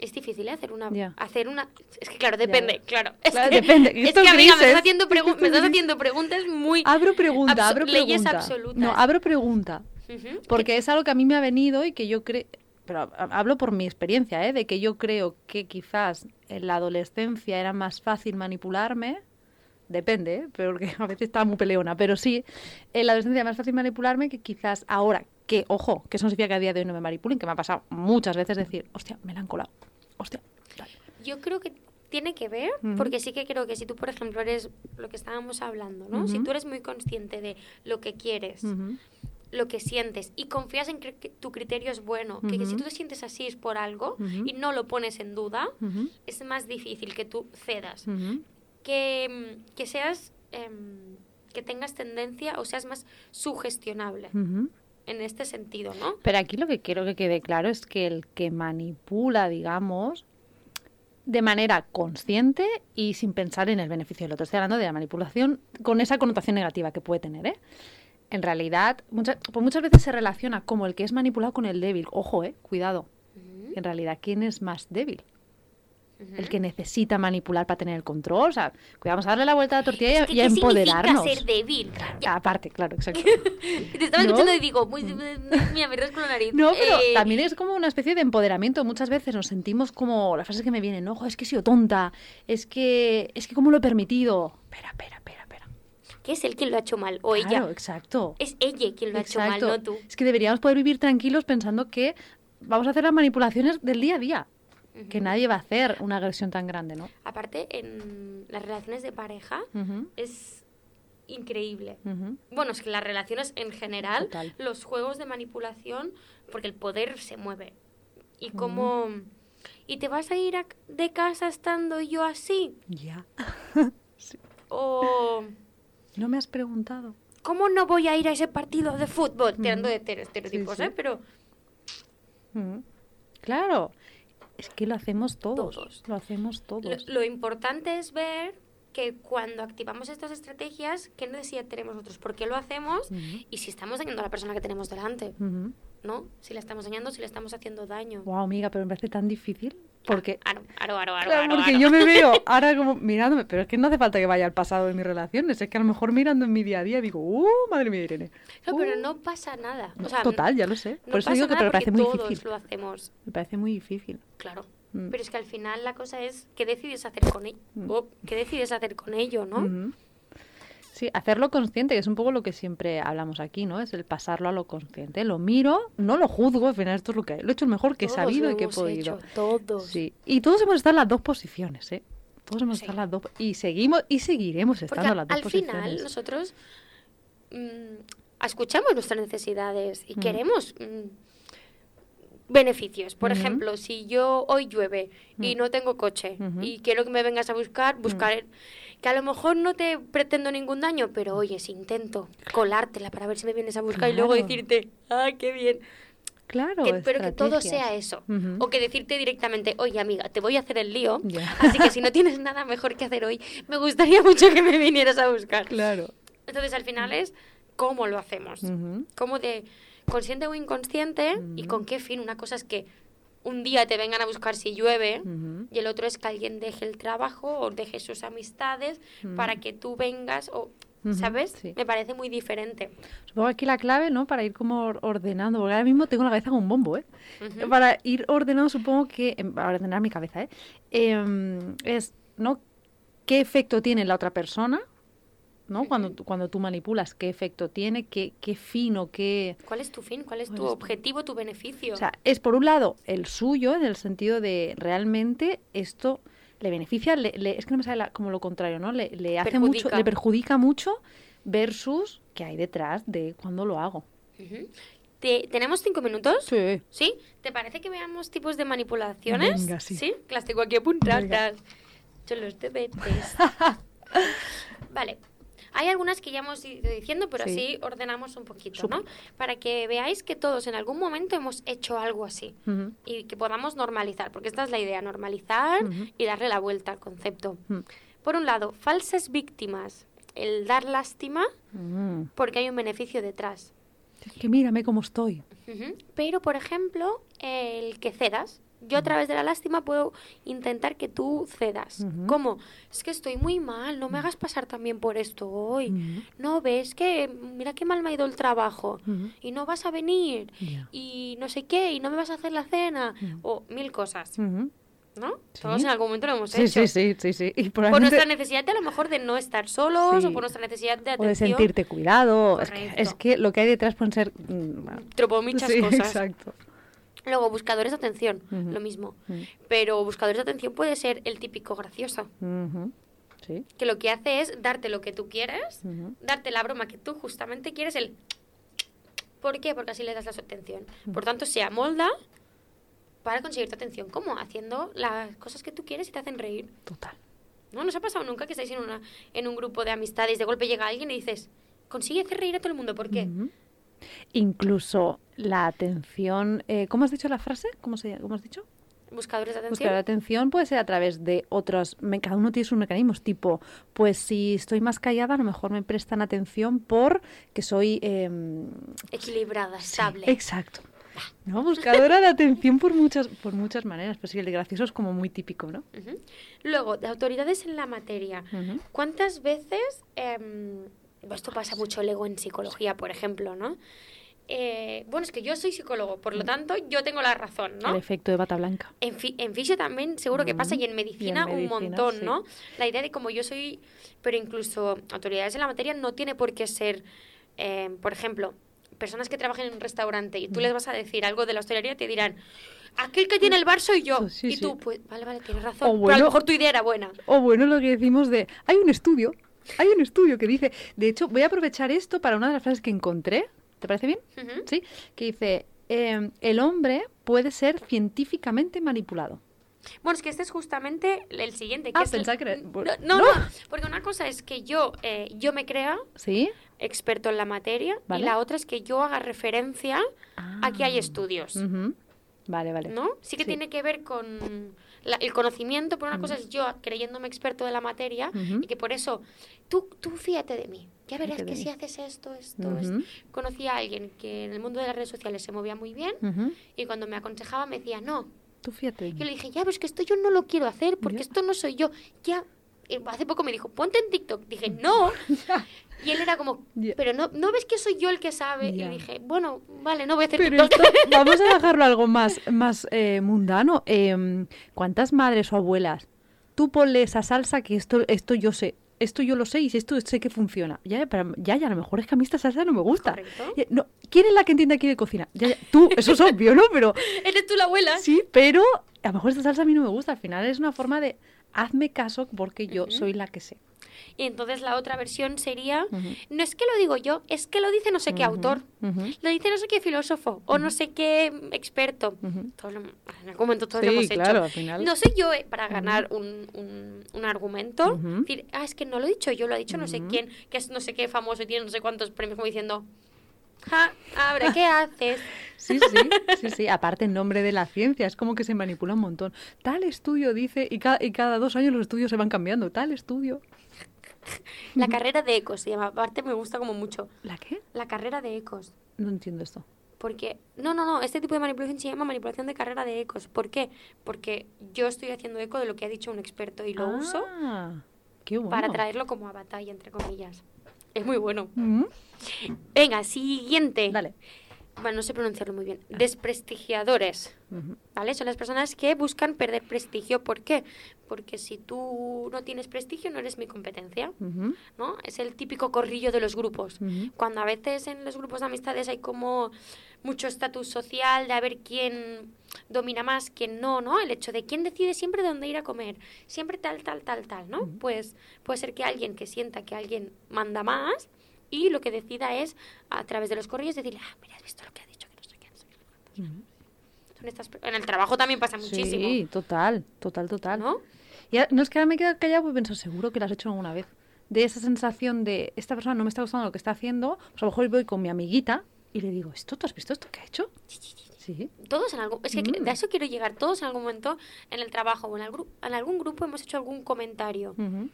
Es difícil ¿eh? hacer una hacer una es que claro, depende, claro. Es Claro, que, depende. Es que amiga, me estás haciendo me estás haciendo preguntas muy Abro pregunta, abro leyes absolutas. No, abro pregunta. Porque es algo que a mí me ha venido y que yo creo, pero ha- hablo por mi experiencia, ¿eh? de que yo creo que quizás en la adolescencia era más fácil manipularme, depende, ¿eh? porque a veces estaba muy peleona, pero sí, en la adolescencia era más fácil manipularme que quizás ahora, que ojo, que eso no significa que a día de hoy no me manipulen, que me ha pasado muchas veces decir, hostia, me la han colado, hostia, tal. Yo creo que tiene que ver, porque sí que creo que si tú, por ejemplo, eres lo que estábamos hablando, ¿no? Si tú eres muy consciente de lo que quieres, lo que sientes y confías en que tu criterio es bueno, que, que si tú te sientes así es por algo y no lo pones en duda, es más difícil que tú cedas. Que, que seas, em, que tengas tendencia o seas más sugestionable. En este sentido, ¿no? Pero aquí lo que quiero que quede claro es que el que manipula, digamos, de manera consciente y sin pensar en el beneficio del otro. Estoy hablando de la manipulación con esa connotación negativa que puede tener, ¿eh? En realidad, muchas, pues muchas veces se relaciona como el que es manipulado con el débil. Ojo, ¿eh? Cuidado. En realidad, ¿quién es más débil? El que necesita manipular para tener el control. O sea, vamos a darle la vuelta a la tortilla y a- Es que, y a ¿qué empoderarnos. significa ser débil? Ya, Aparte, claro, exacto. Te estaba ¿No? escuchando y digo, muy, mira, me rasco la nariz. No, pero Eh, también es como una especie de empoderamiento. Muchas veces nos sentimos como las frases que me vienen, ojo, es que he sido tonta, es que, es que cómo lo he permitido. Espera, espera, espera, espera. Que es él quien lo ha hecho mal, o Claro, ella. exacto. Es ella quien lo ha hecho mal, no tú. Es que deberíamos poder vivir tranquilos pensando que vamos a hacer las manipulaciones del día a día. Que nadie va a hacer una agresión tan grande, ¿no? Aparte, en las relaciones de pareja es increíble. Bueno, es que las relaciones en general, Total. los juegos de manipulación, porque el poder se mueve. Y como... ¿Y te vas a ir a- de casa estando yo así? Ya. ¿O No me has preguntado. cómo no voy a ir a ese partido de fútbol? Tirando de ter- estereotipos, Sí, sí. ¿eh? Pero. Claro. Es que lo hacemos todos. Todos. Lo hacemos lo, todos. lo importante es ver que cuando activamos estas estrategias, ¿qué necesidad tenemos nosotros? ¿Por qué lo hacemos? Y si estamos dañando a la persona que tenemos delante. ¿no? Si la estamos dañando, si le estamos haciendo daño. Wow, amiga, pero me parece tan difícil. Porque, Aro, aro, aro, aro, claro, aro, porque yo me veo ahora como mirándome, pero es que no hace falta que vaya al pasado de mis relaciones, es que a lo mejor mirando en mi día a día digo, uh, madre mía, Irene. Claro, pero Uh". no pasa nada. O No, sea, Total, ya lo sé. no Por eso digo que me parece muy todos difícil. lo hacemos, Me parece muy difícil. claro. Mm. Pero es que al final la cosa es qué decides hacer con ello. Mm. ¿Qué decides hacer con ello, no? Sí, hacerlo consciente, que es un poco lo que siempre hablamos aquí, ¿no? Es el pasarlo a lo consciente. Lo miro, no lo juzgo, al final esto es lo que lo he hecho el mejor que he sabido y que he podido. hecho, todos. Sí. Y todos hemos estado en las dos posiciones, ¿eh? Todos hemos Sí. estado en las dos y seguimos y seguiremos Porque estando en las dos al posiciones. final nosotros mm, escuchamos nuestras necesidades y Mm. queremos beneficios. Por ejemplo, si yo hoy llueve y Mm. no tengo coche y quiero que me vengas a buscar, buscar que a lo mejor no te pretendo ningún daño, pero oye, si intento colártela para ver si me vienes a buscar y luego decirte, ah, qué bien. Claro, Que- pero que todo sea eso. O que decirte directamente, oye amiga, te voy a hacer el lío, así que si no tienes nada mejor que hacer hoy, me gustaría mucho que me vinieras a buscar. Claro. Entonces al final es cómo lo hacemos. Cómo de consciente o inconsciente y con qué fin. Una cosa es que un día te vengan a buscar si llueve y el otro es que alguien deje el trabajo o deje sus amistades para que tú vengas o... ¿Sabes? sí. Me parece muy diferente. Supongo que aquí la clave, ¿no? Para ir como or- ordenando, porque ahora mismo tengo la cabeza como un bombo, ¿eh? Para ir ordenando, supongo que, em, para ordenar mi cabeza, ¿eh? Em, es, ¿no? ¿Qué efecto tiene en la otra persona? ¿No? Cuando, cuando tú manipulas, ¿qué efecto tiene? ¿Qué, qué fin o qué...? ¿Cuál es tu fin? ¿Cuál es ¿Cuál tu objetivo, tu beneficio? O sea, es por un lado el suyo, en el sentido de realmente esto le beneficia, le- le- es que no me sale la- como lo contrario, ¿no? Le, le hace mucho, Perjudica. le perjudica mucho versus qué hay detrás de cuando lo hago. Te- ¿Tenemos cinco minutos? Sí. ¿Sí? ¿Te parece que veamos tipos de manipulaciones? Venga, sí. Que las tengo aquí apuntadas. Son los deberes. vale. Hay algunas que ya hemos ido diciendo, pero Sí. así ordenamos un poquito. ¿no? Para que veáis que todos en algún momento hemos hecho algo así. Y que podamos normalizar, porque esta es la idea, normalizar y darle la vuelta al concepto. Por un lado, falsas víctimas. El dar lástima porque hay un beneficio detrás. Es que mírame cómo estoy. Pero, por ejemplo, el que cedas. Yo a través de la lástima puedo intentar que tú cedas. ¿Cómo? Es que estoy muy mal, no me hagas pasar también por esto hoy. No, ves que mira qué mal me ha ido el trabajo y no vas a venir y no sé qué y no me vas a hacer la cena o mil cosas. ¿no? Sí. Todos en algún momento lo hemos Sí, hecho. sí, sí, sí. Y Por nuestra necesidad de a lo mejor de no estar solos o por nuestra necesidad de o atención. de sentirte cuidado. Es que, Correcto. es que lo que hay detrás pueden ser... mm, bueno, Tropo muchas sí, cosas. exacto. Luego, buscadores de atención, lo mismo. Pero buscadores de atención puede ser el típico gracioso. Sí. que lo que hace es darte lo que tú quieres, darte la broma que tú justamente quieres, el... ¿Por qué? Porque así le das la atención. Por tanto, se amolda para conseguir tu atención. ¿Cómo? Haciendo las cosas que tú quieres y te hacen reír. Total. ¿No? ¿No os ha pasado nunca que estáis en, una, en un grupo de amistades, de golpe llega alguien y dices, consigue hacer reír a todo el mundo? ¿Por qué? Incluso la atención... eh, ¿Cómo has dicho la frase? ¿Cómo, se, cómo has dicho? Buscadores de Buscar atención. la atención puede ser a través de otros, me- cada uno tiene sus mecanismos, tipo, pues si estoy más callada, a lo mejor me prestan atención por que soy... em, Equilibrada, sí, estable. exacto. ¿No? Buscadora de atención por muchas, por muchas maneras, pero sí, el de gracioso es como muy típico, ¿no? Luego, de autoridades en la materia. ¿Cuántas veces, em, esto pasa mucho luego en psicología, por ejemplo, ¿no? Eh, bueno, es que yo soy psicólogo, por lo tanto, yo tengo la razón, El ¿no? efecto de bata blanca. En, fi- en fisio también seguro que pasa y en medicina, un medicina, montón, sí. ¿no? La idea de como yo soy, pero incluso autoridades en la materia no tiene por qué ser, eh, por ejemplo, personas que trabajan en un restaurante y tú les vas a decir algo de la hostelería te dirán, aquel que tiene el bar soy yo. Sí, y sí. tú, pues, vale, vale, tienes razón. O pero a bueno- lo mejor tu idea era buena. O bueno, lo que decimos de, hay un estudio, hay un estudio que dice, de hecho, voy a aprovechar esto para una de las frases que encontré, ¿te parece bien? Sí, que dice, em, el hombre puede ser científicamente manipulado. Bueno, es que este es justamente el siguiente. Que Ah, es el- que No, no, porque una cosa es que yo, eh, yo me crea ¿Sí? experto en la materia Vale. y la otra es que yo haga referencia a que hay Ah. estudios. Vale, vale. ¿no? Sí que tiene que ver con la- el conocimiento, pero una cosa es yo creyéndome experto de la materia y que por eso tú, tú fíate de mí. Ya verás Fíjate que si haces esto, esto, esto. Conocí a alguien que en el mundo de las redes sociales se movía muy bien y cuando me aconsejaba me decía, no, Tú fíjate. yo le dije, ya, pero es que esto yo no lo quiero hacer porque Ya. esto no soy yo. Ya. Eh, Hace poco me dijo, ponte en TikTok. Dije, no. Y él era como, pero no, ¿no ves que soy yo el que sabe? Y dije, bueno, vale, no voy a hacer Pero TikTok. esto, vamos a dejarlo algo más, más eh, mundano. Em, ¿Cuántas madres o abuelas? Tú ponle esa salsa que esto, esto yo sé. Esto yo lo sé y esto sé que funciona. Ya, pero ya, ya, a lo mejor es que a mí esta salsa no me gusta. Ya, No, ¿Quién es la que entiende aquí de cocina? Ya, ya, Tú, eso es obvio, ¿no? Pero Eres tú la abuela. sí, pero a lo mejor esta salsa a mí no me gusta. Al final es una forma de hazme caso porque yo soy la que sé. Y entonces la otra versión sería, no es que lo digo yo, es que lo dice no sé qué autor. Lo dice no sé qué filósofo o no sé qué experto. Ujú. Todos lo- en algún momento todos Sí, lo hemos claro, hecho. al final. No soy yo eh, para ganar un, un- un argumento. Decir, ah, es que no lo he dicho yo, lo ha dicho no sé quién, que es no sé qué famoso y tiene no sé cuántos premios, como diciendo, ja, ahora, ¿qué haces? Sí, sí, sí, sí. Aparte, en nombre de la ciencia, es como que se manipula un montón. Tal estudio dice, y cada, y cada dos años los estudios se van cambiando. Tal estudio. La carrera de ecos se llama, aparte me gusta como mucho. ¿La qué? La carrera de ecos. No entiendo esto. Porque, no, no, no, este tipo de manipulación se llama manipulación de carrera de ecos. ¿Por qué? Porque yo estoy haciendo eco de lo que ha dicho un experto y lo uso Ah, qué bueno. para traerlo como a batalla, entre comillas. Es muy bueno. Mm, Venga, siguiente. Dale. Bueno, no sé pronunciarlo muy bien. Desprestigiadores. ¿Vale? Son las personas que buscan perder prestigio. ¿Por qué? Porque si tú no tienes prestigio, no eres mi competencia. ¿no? Es el típico corrillo de los grupos. Cuando a veces en los grupos de amistades hay como mucho estatus social de a ver quién domina más, quién no, ¿no? El hecho de quién decide siempre dónde ir a comer, siempre tal, tal, tal, tal, ¿no? Pues puede ser que alguien que sienta que alguien manda más y lo que decida es a través de los corrillos decirle, ah, mira, has visto lo que ha dicho. Son estas en el trabajo también pasa muchísimo. Sí, total, total, total. ¿No? Y no es que ahora me quedo callado porque pienso, seguro que lo has hecho alguna vez. De esa sensación de, esta persona no me está gustando lo que está haciendo, pues a lo mejor voy con mi amiguita y le digo, ¿esto, tú has visto esto que ha hecho? Sí. Todos en algún... Es que Mm. de eso quiero llegar. Todos en algún momento en el trabajo o en, el gru- en algún grupo hemos hecho algún comentario. Ujú.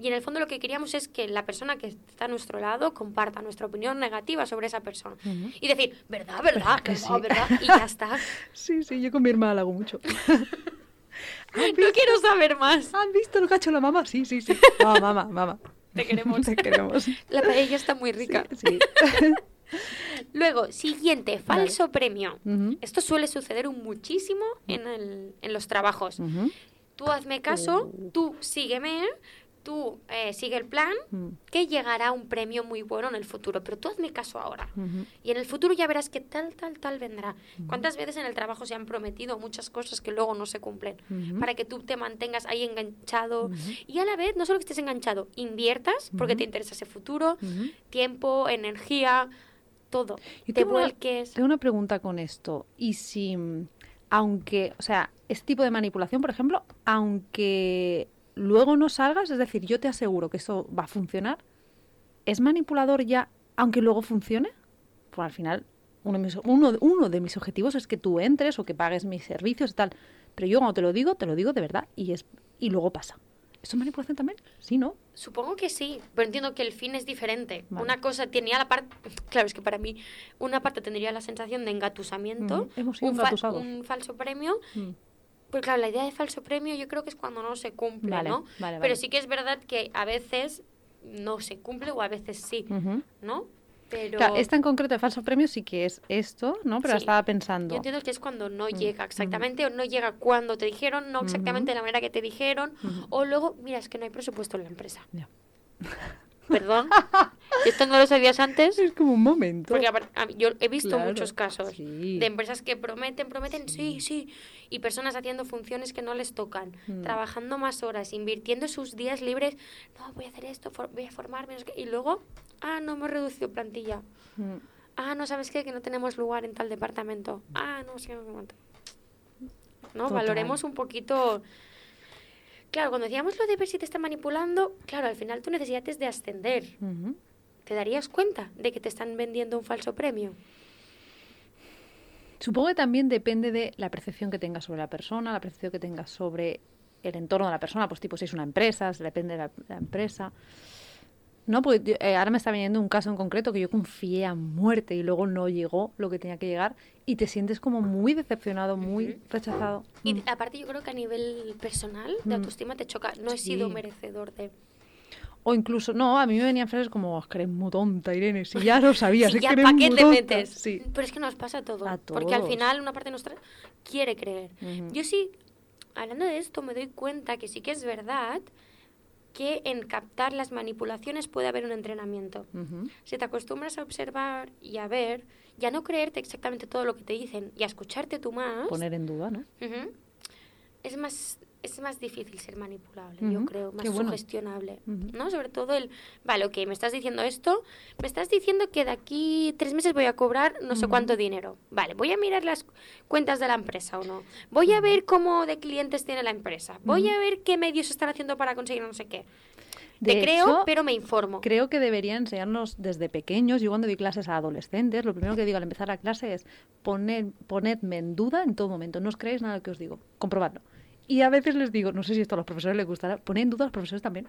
Y en el fondo lo que queríamos es que la persona que está a nuestro lado comparta nuestra opinión negativa sobre esa persona. Ujú. Y decir, verdad, verdad, que sí? verdad. Y ya está. Sí, sí, yo con mi hermana lo hago mucho. No quiero saber más. ¿Han visto lo que ha hecho la mamá? Sí, sí, sí. Mamá, mamá, mamá. Te queremos. Te queremos. La paella está muy rica. Sí. Luego, siguiente, falso premio. Esto suele suceder un muchísimo en, el- en los trabajos. Tú hazme caso, Uh. tú sígueme, tú eh, sigue el plan, que llegará un premio muy bueno en el futuro. Pero tú hazme caso ahora. Y en el futuro ya verás que tal, tal, tal vendrá. ¿Cuántas veces en el trabajo se han prometido muchas cosas que luego no se cumplen? Para que tú te mantengas ahí enganchado. Y a la vez, no solo que estés enganchado, inviertas porque te interesa ese futuro, tiempo, energía, todo. Yo te tengo una- vuelques. Tengo una pregunta con esto. Y si, mm, aunque, o sea, este tipo de manipulación, por ejemplo, aunque luego no salgas, es decir, yo te aseguro que eso va a funcionar, ¿es manipulador ya aunque luego funcione? Pues al final, uno de, mis, uno, uno de mis objetivos es que tú entres o que pagues mis servicios y tal. Pero yo cuando te lo digo, te lo digo de verdad y, es, y luego pasa. ¿Eso es manipulación también? Sí, ¿no? Supongo que sí, pero entiendo que el fin es diferente. Vale. Una cosa tenía la parte, claro, es que para mí una parte tendría la sensación de engatusamiento, hemos sido un, fa- engatusados. un falso premio, Mm. pero claro, la idea de falso premio yo creo que es cuando no se cumple, Vale, ¿no? vale, Pero sí que es verdad que a veces no se cumple o a veces sí. ¿no? Pero Claro, esta en concreto de falso premio sí que es esto, ¿no? Pero Sí. estaba pensando. yo entiendo que es cuando Mm, no llega exactamente o no llega cuando te dijeron, no exactamente de la manera que te dijeron, o luego, mira, es que no hay presupuesto en la empresa. Ya. Perdón, ¿esto no lo sabías antes? Es como un momento. Porque a yo he visto Claro, muchos casos sí. de empresas que prometen, prometen, sí. sí, y personas haciendo funciones que no les tocan, Mm. trabajando más horas, invirtiendo sus días libres, no, voy a hacer esto, for- voy a formarme, qué", y luego, ah, no hemos reducido plantilla, Mm. ah, no sabes qué, que no tenemos lugar en tal departamento, ah, no sé, cuánto. ¿no? Total. Valoremos un poquito... Claro, cuando decíamos lo de ver si te está manipulando, claro, al final tu necesidad es de ascender. ¿Te darías cuenta de que te están vendiendo un falso premio? Supongo que también depende de la percepción que tengas sobre la persona, la percepción que tengas sobre el entorno de la persona, pues tipo si es una empresa, si depende de la, la empresa. No, porque eh, ahora me está viniendo un caso en concreto que yo confié a muerte y luego no llegó lo que tenía que llegar y te sientes como muy decepcionado, muy rechazado. Y Mm. aparte yo creo que a nivel personal de Mm. autoestima te choca. No he sido Sí. merecedor de... O incluso, no, a mí me venían frases como, "Es que eres muy tonta, Irene, si ya lo sabías, Sí, es ya, que eres ¿para muy qué te tonta". metes? Sí. Pero es que nos pasa a todos. Porque al final una parte nuestra quiere creer. Ujú. Yo sí, hablando de esto, me doy cuenta que sí que es verdad que en captar las manipulaciones puede haber un entrenamiento. Si te acostumbras a observar y a ver, ya no creerte exactamente todo lo que te dicen y a escucharte tú más, Poner en duda, ¿no? Es más es más difícil ser manipulable, yo creo, más bueno. sugestionable. ¿no? Sobre todo el, vale, ok, me estás diciendo esto, me estás diciendo que de aquí tres meses voy a cobrar no sé cuánto dinero, vale, voy a mirar las cuentas de la empresa o no, voy a ver cómo de clientes tiene la empresa, voy a ver qué medios están haciendo para conseguir no sé qué. De Te creo, hecho, pero me informo. Creo que debería enseñarnos desde pequeños. Yo cuando doy clases a adolescentes, lo primero que digo al empezar la clase es poner, ponedme en duda en todo momento. No os creéis nada que os digo. Comprobadlo. Y a veces les digo, no sé si esto a los profesores les gustará, poned en duda a los profesores también.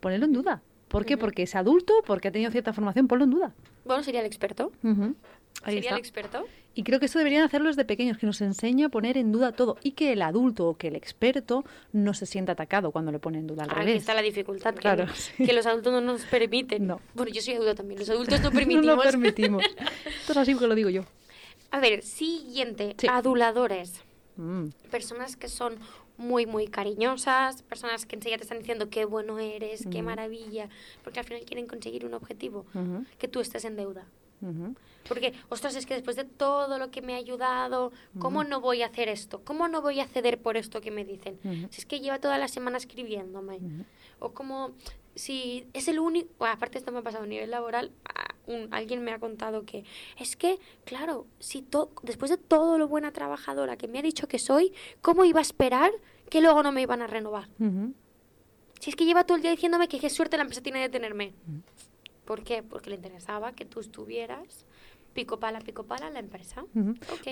Ponedlo en duda. ¿Por qué? Porque es adulto, porque ha tenido cierta formación, ponlo en duda. Bueno, sería el experto. Ahí sería está. el experto. Y creo que eso deberían hacerlo desde pequeños, que nos enseñe a poner en duda todo y que el adulto o que el experto no se sienta atacado cuando le pone en duda al Aquí revés. está la dificultad, que, Claro, no- sí. que los adultos no nos permiten. No. Bueno, yo soy adulta también, los adultos no No permitimos. lo permitimos. Esto es así porque lo digo yo. A ver, siguiente, Sí. aduladores. Mm. Personas que son muy, muy cariñosas, personas que enseguida te están diciendo qué bueno eres, qué maravilla, porque al final quieren conseguir un objetivo, que tú estés en deuda. Porque, ostras, es que después de todo lo que me ha ayudado, ¿cómo no voy a hacer esto? ¿Cómo no voy a ceder por esto que me dicen? Si es que lleva toda la semana escribiéndome. O como, si es el único, bueno, aparte esto me ha pasado a nivel laboral, un, alguien me ha contado que es que, claro, si to- después de todo lo buena trabajadora que me ha dicho que soy, ¿cómo iba a esperar que luego no me iban a renovar? Si es que lleva todo el día diciéndome que qué suerte la empresa tiene de tenerme. ¿Por qué? Porque le interesaba que tú estuvieras pico pala, pico pala en la empresa.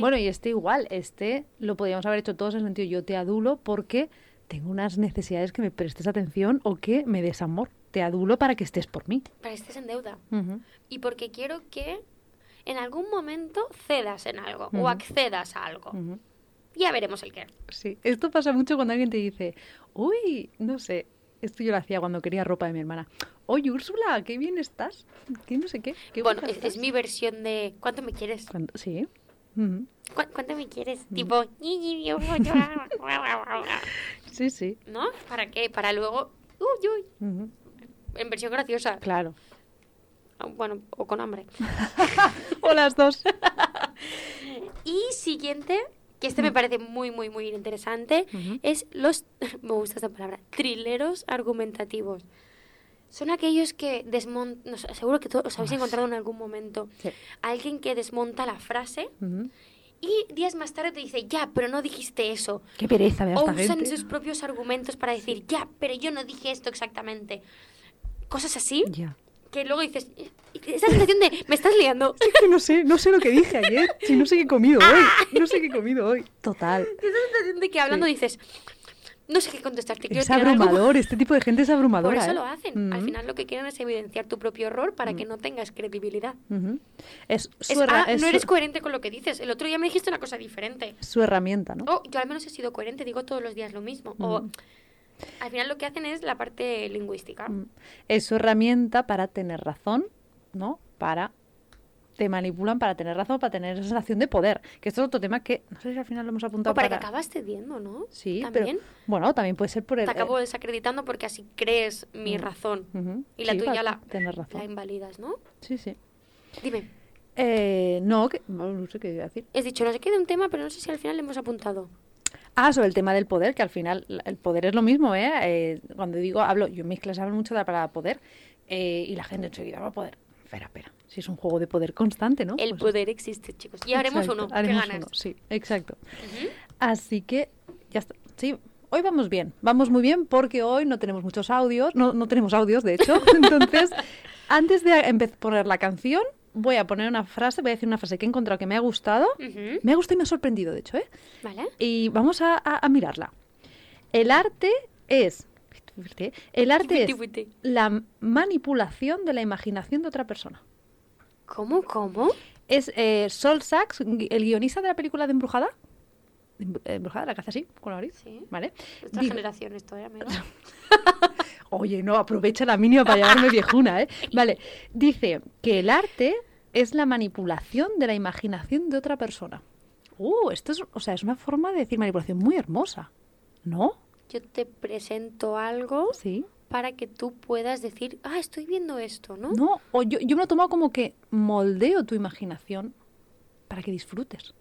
Bueno, y este igual, este lo podríamos haber hecho todos en el sentido yo te adulo porque tengo unas necesidades que me prestes atención o que me des amor. Te adulo para que estés por mí. Para que estés en deuda. Ujú. Y porque quiero que en algún momento cedas en algo Ujú. o accedas a algo. Ujú. Ya veremos el qué. Sí, esto pasa mucho cuando alguien te dice, uy, no sé, esto yo lo hacía cuando quería ropa de mi hermana. Oye, Úrsula, qué bien estás. Qué no sé qué. qué Bueno, es, es estás". mi versión de ¿cuánto me quieres? Cuando- Sí. ¿Cu- ¿Cuánto me quieres? Mm. Tipo, Sí, sí. ¿no? ¿Para qué? Para luego, uy, uy. En versión graciosa. Claro. Ah, Bueno, o con hambre. O las dos. Y siguiente, que este me parece muy, muy, muy interesante, Ujú. es los, me gusta esta palabra, trileros argumentativos. Son aquellos que desmontan, seguro que todos os habéis encontrado en algún momento, Sí. alguien que desmonta la frase Ujú. y días más tarde te dice, ya, pero no dijiste eso. Qué pereza O usan gente. sus propios argumentos para decir, ya, pero yo no dije esto exactamente. Cosas así, Ya. que luego dices, "Eh, esa sensación de, me estás liando. Es que no sé, no sé lo que dije ayer. Si no sé qué he comido hoy. No sé qué he comido hoy. Total. Esa sensación de que hablando Sí. dices, no sé qué contestarte. quiero Es tirar algo". abrumador. Este tipo de gente es Por abrumadora. eso ¿eh? lo hacen. Al Ujú. final lo que quieren es evidenciar tu propio error para Mm. que no tengas credibilidad. Es, su, ah, es no su- eres coherente con lo que dices. El otro día me dijiste una cosa diferente. su herramienta, ¿no? Oh, yo al menos he sido coherente, digo todos los días lo mismo. O Ujú. Al final lo que hacen es la parte lingüística. Mm. Es su herramienta para tener razón, ¿no? Para te manipulan para tener razón, para tener esa sensación de poder. Que esto es otro tema que no sé si al final lo hemos apuntado O para, que acabas cediendo, ¿no? Sí, También. pero bueno, también puede ser por el Te acabo eh, desacreditando porque así crees mi Mm. razón. Y la sí, tuya la, tener la razón. invalidas, ¿no? Sí, sí. Dime, Eh, no, que, no, no sé qué iba a decir. has dicho, no sé qué de un tema, pero no sé si al final le hemos apuntado. Ah, sobre el tema del poder, que al final el poder es lo mismo, ¿eh? Eh, cuando digo, hablo, yo en mis clases hablo mucho de la palabra poder eh, y la gente enseguida va a poder. Espera, espera. Si es un juego de poder constante, ¿no? El Pues- poder existe, chicos. Y haremos Exacto, uno. haremos ¿Qué ganas? uno, sí, exacto. Así que ya está. Sí, hoy vamos bien. Vamos muy bien porque hoy no tenemos muchos audios. No, no tenemos audios, de hecho. Entonces, antes de empe- poner la canción, voy a poner una frase, voy a decir una frase que he encontrado que me ha gustado. Me ha gustado y me ha sorprendido, de hecho, ¿eh? Vale. Y vamos a, a- a mirarla. El arte es... El arte es la manipulación de la imaginación de otra persona. ¿Cómo, cómo? Es eh, Sol Sachs, el guionista de la película de Embrujada. Embru- Embrujada, la hace así, con la nariz. Sí. ¿Vale? Dice- generación esto, ¿eh, amigo? Oye, no, aprovecha la mínima para llamarme viejuna, ¿eh? Vale, dice que el arte es la manipulación de la imaginación de otra persona. Uh, esto es, o sea, es una forma de decir manipulación muy hermosa, ¿no? Yo te presento algo Sí. para que tú puedas decir, ah, estoy viendo esto, ¿no? No, o yo, yo me lo he tomado como que moldeo tu imaginación para que disfrutes.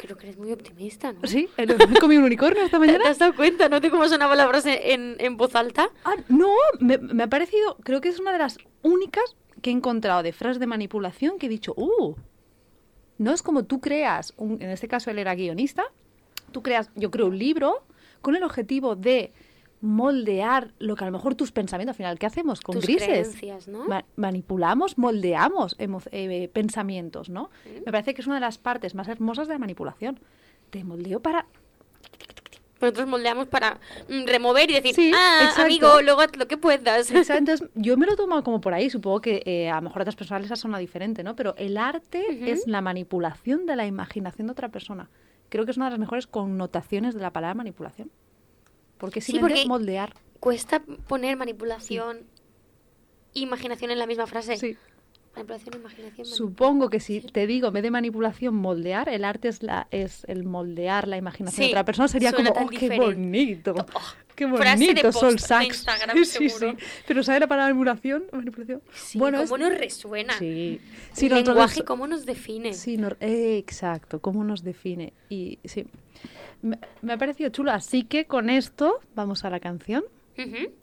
Creo que eres muy optimista, ¿no? Sí, he he comido un unicornio esta ¿Te, mañana. te has dado cuenta, no? De cómo sonaban las palabras en, en, en voz alta. Ah, no, me, me ha parecido, creo que es una de las únicas que he encontrado de frases de manipulación que he dicho, uh, no es como tú creas, un- en este caso él era guionista, tú creas, yo creo un libro con el objetivo de moldear lo que a lo mejor tus pensamientos, al final, ¿qué hacemos con Tus grises? creencias, ¿no? Ma- manipulamos, moldeamos eh, pensamientos, ¿no? Me parece que es una de las partes más hermosas de la manipulación. Te moldeo para Nosotros moldeamos para mm, remover y decir, Sí, ah, exacto. amigo, luego haz lo que puedas. Exacto, Entonces, yo me lo he tomado como por ahí, supongo que eh, a lo mejor a otras personas les sonado diferente, ¿no? Pero el arte Ujú. es la manipulación de la imaginación de otra persona. Creo que es una de las mejores connotaciones de la palabra manipulación. Porque Sí, simplemente porque- es moldear. Cuesta poner manipulación e imaginación en la misma frase. Sí. Manipulación, imaginación. Supongo que si manipulación. te digo, en vez de manipulación, moldear, el arte es, la, es el moldear la imaginación Sí, de otra persona, sería suena como, oh, qué bonito, Oh, qué frase de bonito, Sol. Instagram, sí, seguro. sí. Pero ¿sabe la palabra manipulación? manipulación? Sí, bueno, es- cómo nos resuena. Sí. El Sí, lenguaje, cómo nos define. Sí, no- eh, exacto, cómo nos define. Y sí, me, me ha parecido chulo. Así que con esto vamos a la canción.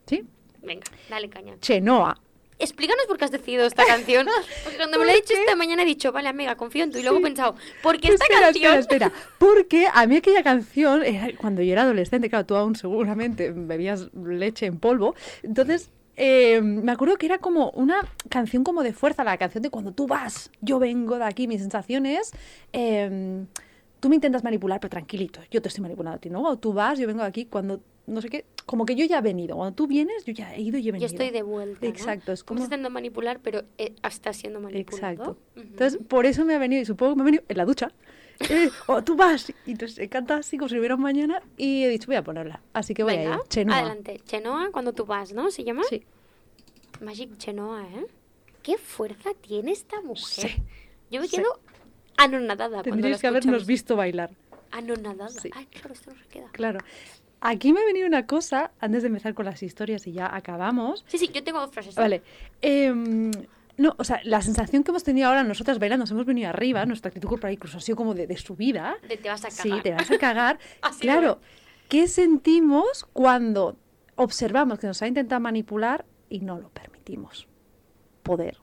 ¿Sí? Venga, dale caña. Chenoa. explícanos por qué has decidido esta canción. Porque cuando me lo he dicho esta mañana he dicho, vale, amiga, confío en tú. Y luego he pensado, ¿por qué esta espera, canción? Espera, espera. Porque a mí aquella canción, cuando yo era adolescente, claro, tú aún seguramente bebías leche en polvo. Entonces, eh, me acuerdo que era como una canción como de fuerza, la canción de cuando tú vas, yo vengo de aquí, mis sensaciones. eh, tú me intentas manipular, pero tranquilito, yo te estoy manipulando a ti, ¿no? O tú vas, yo vengo aquí, cuando no sé qué, como que yo ya he venido. Cuando tú vienes, yo ya he ido y he Yo venido. estoy de vuelta. ¿no? Exacto, es Como intentando manipular, pero eh, está siendo manipulado. Exacto. Entonces, por eso me ha venido, y supongo que me ha venido en la ducha. Eh, o tú vas, y entonces he cantado así como si hubiera mañana, y he dicho, voy a ponerla. Así que voy Venga, a ir. Chenoa. adelante. Chenoa, cuando tú vas, ¿no? ¿Se llama? Sí. Magic Chenoa, ¿eh? ¿Qué fuerza tiene esta mujer? Sí. Yo me Sí. Anonadada Tendríais que habernos visto bailar. Anonadada. Sí. Ay, claro, esto no se queda. Claro. Aquí me ha venido una cosa, antes de empezar con las historias y ya acabamos. Sí, sí, yo tengo dos frases. Vale. Em, no, o sea, la sensación que hemos tenido ahora nosotras bailando, nos hemos venido arriba, nuestra actitud corporal incluso ha sido como de, de subida. De te vas a Sí, cagar. te vas a cagar. Así claro, ¿qué sentimos cuando observamos que nos ha intentado manipular y no lo permitimos? Poder,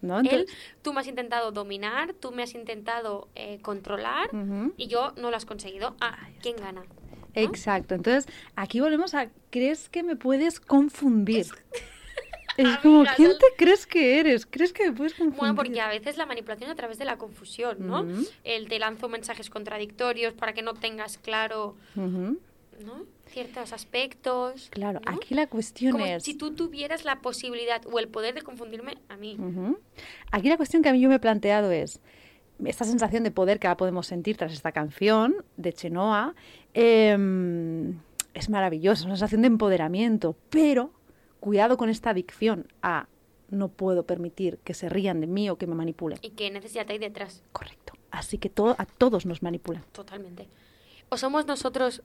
¿no? Él, tú me has intentado dominar, tú me has intentado eh, controlar y yo no lo has conseguido. Ah, ¿quién gana? ¿no? Exacto. Entonces, aquí volvemos a, ¿crees que me puedes confundir? Es como, ¿quién te crees que eres? ¿Crees que me puedes confundir? Bueno, porque a veces la manipulación a través de la confusión, ¿no? El te lanzo mensajes contradictorios para que no tengas claro. ¿no? Ciertos aspectos. Claro, ¿no? aquí la cuestión Como es... si tú tuvieras la posibilidad o el poder de confundirme a mí. Aquí la cuestión que a mí yo me he planteado es esta sensación de poder que ahora podemos sentir tras esta canción de Chenoa em, es maravillosa, es una sensación de empoderamiento, pero cuidado con esta adicción a no puedo permitir que se rían de mí o que me manipulen. Y qué necesidad hay detrás. Correcto. Así que todo, a todos nos manipulan. Totalmente. O somos nosotros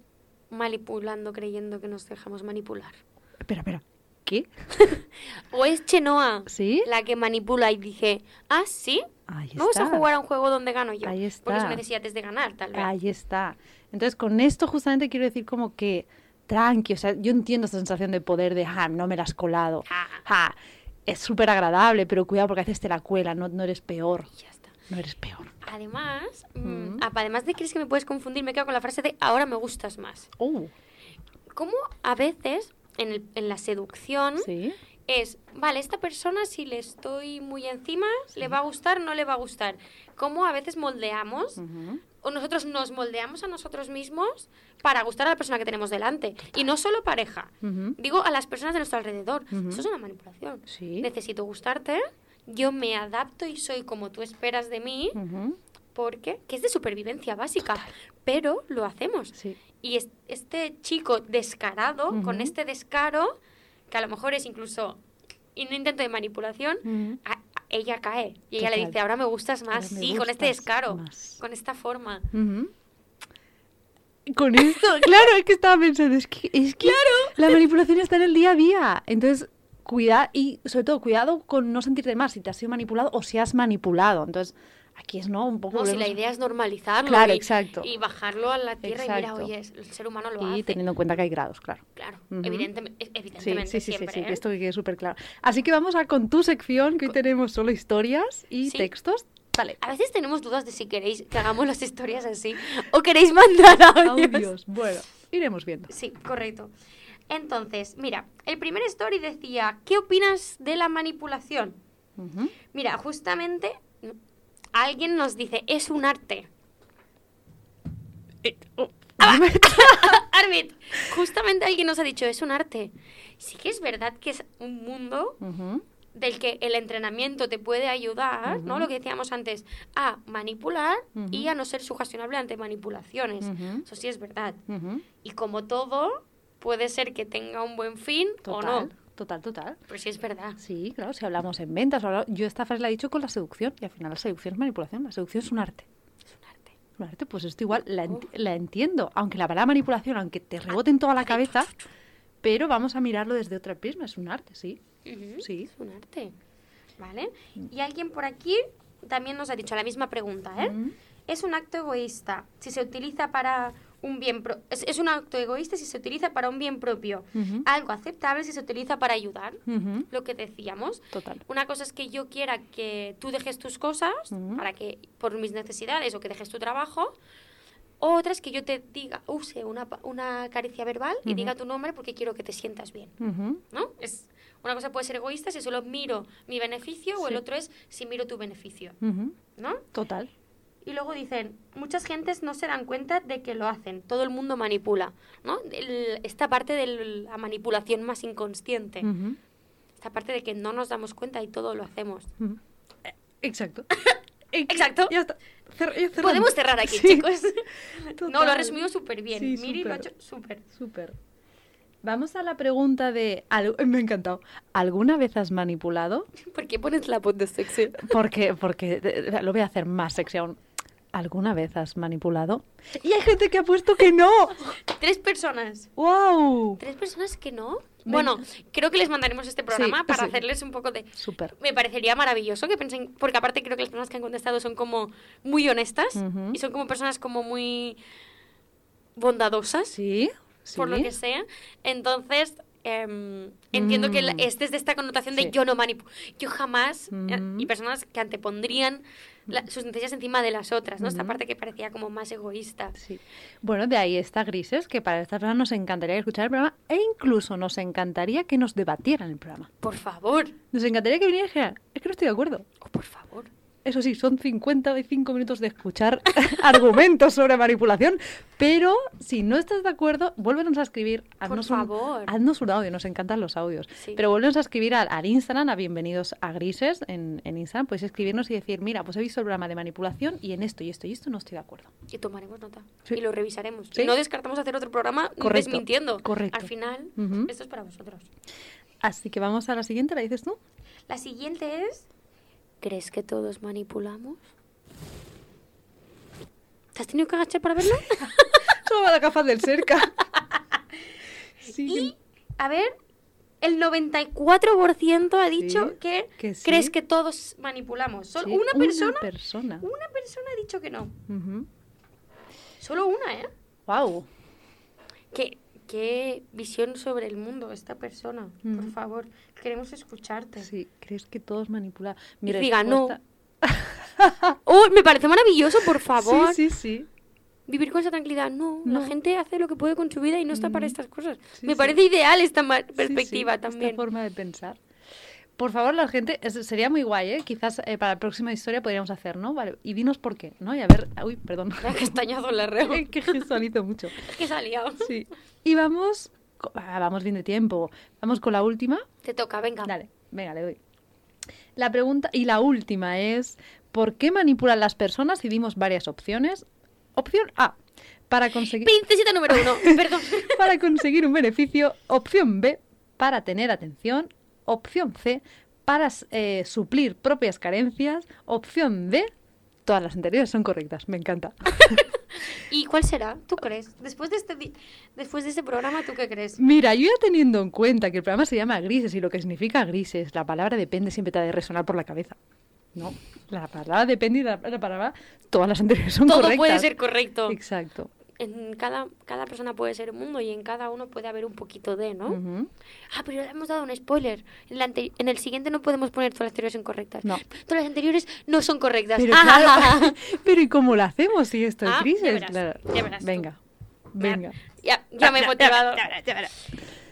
manipulando creyendo que nos dejamos manipular. Espera, espera. ¿Qué? O es Chenoa ¿Sí? la que manipula y dije, ah, sí, Ahí vamos a jugar a un juego donde gano yo. Ahí Porque está. necesidad es de ganar, tal vez. Ahí está. Entonces, con esto justamente quiero decir como que tranqui, o sea, yo entiendo esta sensación de poder de, ah, no me la has colado. Ja. Ja, es súper agradable, pero cuidado porque a veces te la cuela, no, no eres peor. Ya. No eres peor. Además, mm, Mm. además de crees que me puedes confundir, me quedo con la frase de ahora me gustas más. Oh, Como a veces en, el- en la seducción sí. es, vale, esta persona si le estoy muy encima, le va a gustar, no le va a gustar. Como a veces moldeamos o nosotros nos moldeamos a nosotros mismos para gustar a la persona que tenemos delante. Y no solo pareja. Digo a las personas de nuestro alrededor. Eso es una manipulación. Sí. Necesito gustarte, yo me adapto y soy como tú esperas de mí, porque que es de supervivencia básica, pero lo hacemos. Sí. Y es- este chico descarado, con este descaro, que a lo mejor es incluso un intento de manipulación, Ujú. a- a- ella cae y ella le dice, ahora me gustas más, me sí, con este descaro, más. con esta forma. Con esto, claro, es que estaba pensando, es que, es que la manipulación está en el día a día. Entonces, cuidado, y sobre todo, cuidado con no sentirte mal si te has sido manipulado o si has manipulado. Entonces, aquí es, ¿no? Un poco... No, si la idea es normalizarlo Claro, y, exacto. y bajarlo a la tierra y mira, Exacto. oye, el ser humano lo Y hace. teniendo en cuenta que hay grados, claro. Claro, evidentemente, Sí, evidentemente sí, sí, sí, siempre, sí, ¿eh? que esto que quede súper claro. Así que vamos a con tu sección, que hoy tenemos solo historias y Sí. textos. Dale. A veces tenemos dudas de si queréis que hagamos las historias así o queréis mandar audios. Audios. Bueno, iremos viendo. Sí, correcto. Entonces, mira, el primer story decía, ¿qué opinas de la manipulación? Mira, justamente alguien nos dice, es un arte. Eh, oh, Arvid, justamente alguien nos ha dicho, es un arte. Sí que es verdad que es un mundo del que el entrenamiento te puede ayudar, ¿no? Lo que decíamos antes, a manipular y a no ser sugestionable ante manipulaciones. Eso sí es verdad. Y como todo, puede ser que tenga un buen fin o Total, no. total, total. Pero sí es verdad. Sí, claro, si hablamos en ventas, o yo esta frase la he dicho con la seducción, y al final la seducción es manipulación, la seducción es un arte. Es un arte. Un arte, pues esto igual la, entiendo, aunque la palabra manipulación, aunque te rebote en toda la cabeza, pero vamos a mirarlo desde otra prisma, es un arte, sí. Sí. Es un arte. ¿Vale? Y alguien por aquí también nos ha dicho la misma pregunta, ¿eh? Es un acto egoísta. Si se utiliza para un bien pro- es, es un acto egoísta si se utiliza para un bien propio. Algo aceptable si se utiliza para ayudar. Lo que decíamos. Total. Una cosa es que yo quiera que tú dejes tus cosas para que por mis necesidades o que dejes tu trabajo. Otra es que yo te diga, use una, una caricia verbal y diga tu nombre porque quiero que te sientas bien. ¿no? Es, una cosa puede ser egoísta si solo miro mi beneficio o el otro es si miro tu beneficio. ¿no? Total. Y luego dicen, muchas gentes no se dan cuenta de que lo hacen, todo el mundo manipula, ¿no? El- esta parte de la manipulación más inconsciente, esta parte de que no nos damos cuenta y todo lo hacemos. Eh, Exacto. Exacto. Ya está. Cer- ya cerramos. Podemos cerrar aquí, Sí. chicos. No, lo ha resumido súper bien. Sí, Miri lo ha hecho súper. Súper. Vamos a la pregunta de... al- Me ha encantado. ¿Alguna vez has manipulado? ¿Por qué pones la voz de sexy? Porque, porque eh, lo voy a hacer más sexy aún. ¿Alguna vez has manipulado? Y hay gente que ha puesto que no. Tres personas. ¡Wow! ¿Tres personas que no? Bueno, creo que les mandaremos este programa Sí, para sí. hacerles un poco de... Súper. Me parecería maravilloso que pensen, porque aparte creo que las personas que han contestado son como muy honestas y son como personas como muy bondadosas, Sí, sí. por lo que sea. Entonces, em, entiendo que Mm. es desde esta connotación de yo no manipulo, yo jamás, eh, y personas que antepondrían la- sus necesidades encima de las otras, ¿no? Esta parte que parecía como más egoísta. Sí. Bueno, de ahí está Grises, que para esta persona nos encantaría escuchar el programa e incluso nos encantaría que nos debatieran el programa. Por favor, Nos encantaría que vinieran es que no estoy de acuerdo. oh, por favor. Eso sí, son 55 minutos de escuchar argumentos sobre manipulación, pero si no estás de acuerdo, vuélvenos a escribir. haznos un- favor. haznos un audio, nos encantan los audios. Sí. Pero vuélvenos a escribir al, al Instagram, a Bienvenidos a Grises, en, en Instagram, puedes escribirnos y decir, mira, pues he visto el programa de manipulación y en esto y esto y esto no estoy de acuerdo. Y tomaremos nota. Sí. Y lo revisaremos. Sí. Y no descartamos hacer otro programa Correcto, desmintiendo. correcto. Al final, esto es para vosotros. Así que vamos a la siguiente, ¿la dices tú? La siguiente es... ¿Crees que todos manipulamos? ¿Te has tenido que agachar para verlo? Solo la gafas del cerca. Sí, y, a ver, el 94% ha dicho Sí, que, que sí. crees que todos manipulamos. Solo sí, una persona... persona. Una persona ha dicho que no. Solo una, ¿eh? Guau. ¿Qué, qué visión sobre el mundo esta persona? Por favor, queremos escucharte. Sí, ¿crees que todos manipulan? Y diga, no. respuesta- Oh, me parece maravilloso, por favor. Sí, sí, sí. Vivir con esa tranquilidad. No, No. la gente hace lo que puede con su vida y no está para estas cosas. Sí, me sí. parece ideal esta Sí, perspectiva Esta también. forma de pensar. Por favor, la gente, es- sería muy guay, ¿eh? Quizás eh, para la próxima historia podríamos hacer, ¿no? Vale, y dinos por qué, ¿no? Y a ver, uy, perdón. Me ha castañado la reo. que gestualizo mucho. que liado. Sí. Y vamos, ah, vamos bien de tiempo. Vamos con la última. Te toca, venga. Dale, venga, le doy. La pregunta, y la última es, ¿por qué manipulan las personas? Y dimos varias opciones. Opción A, para conseguir... Princesita número uno. Perdón. para conseguir un beneficio. Opción B, para tener atención. Opción C, para eh, suplir propias carencias. Opción D, todas las anteriores son correctas. Me encanta. ¿Y cuál será? ¿Tú crees? Después de este después de este programa, ¿tú qué crees? Mira, yo ya teniendo en cuenta que el programa se llama Grises y lo que significa grises, la palabra depende siempre te ha de resonar por la cabeza. No, la palabra depende y la, la palabra, todas las anteriores son Todo correctas. puede ser correcto. Exacto. En cada, cada persona puede ser un mundo y en cada uno puede haber un poquito de, ¿no? Ah, pero le hemos dado un spoiler. En, la en el siguiente no podemos poner todas las anteriores son correctas. No. Todas las anteriores no son correctas. Pero, Ah, claro, ah, pero ¿y cómo lo hacemos si esto es Ah, ya verás, Claro. ya verás tú. Venga, venga. Ya, ya me he motivado. Ya.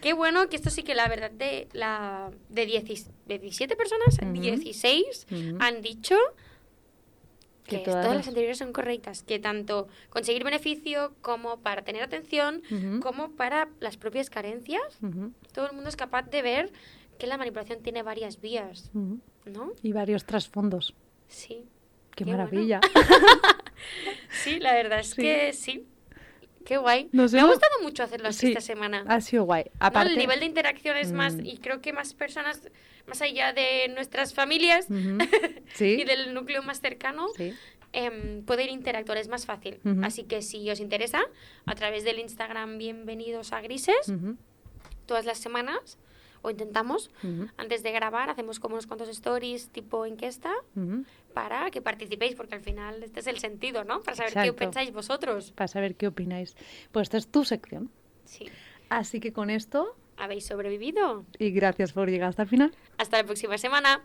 Qué bueno que esto sí que la verdad de la de, 10 de 17 personas, Ujú. 16 Ujú. han dicho Que que, todas todas, las- anteriores son correctas, que tanto conseguir beneficio como para tener atención, como para las propias carencias, todo el mundo es capaz de ver que la manipulación tiene varias vías. ¿no? Y varios trasfondos. Sí. Qué, Qué bueno. maravilla. Sí, la verdad es Sí. que sí. Qué guay. Nos Me ha hemos- gustado mucho hacerlo así Sí, esta semana. Ha sido guay. ¿no? Aparte, El nivel de interacción es más, Mm. y creo que más personas, más allá de nuestras familias Ujú. Sí. y del núcleo más cercano, Sí. em, poder interactuar es más fácil. Ujú. Así que si os interesa, a través del Instagram Bienvenidos a Grises, Ujú, todas las semanas, o intentamos, antes de grabar, hacemos como unos cuantos stories tipo encuesta. Para que participéis, porque al final este es el sentido, ¿no? Para saber qué pensáis vosotros. Para saber qué opináis. Pues esta es tu sección. Sí. Así que con esto, ¿Habéis sobrevivido? y gracias por llegar hasta el final. Hasta la próxima semana.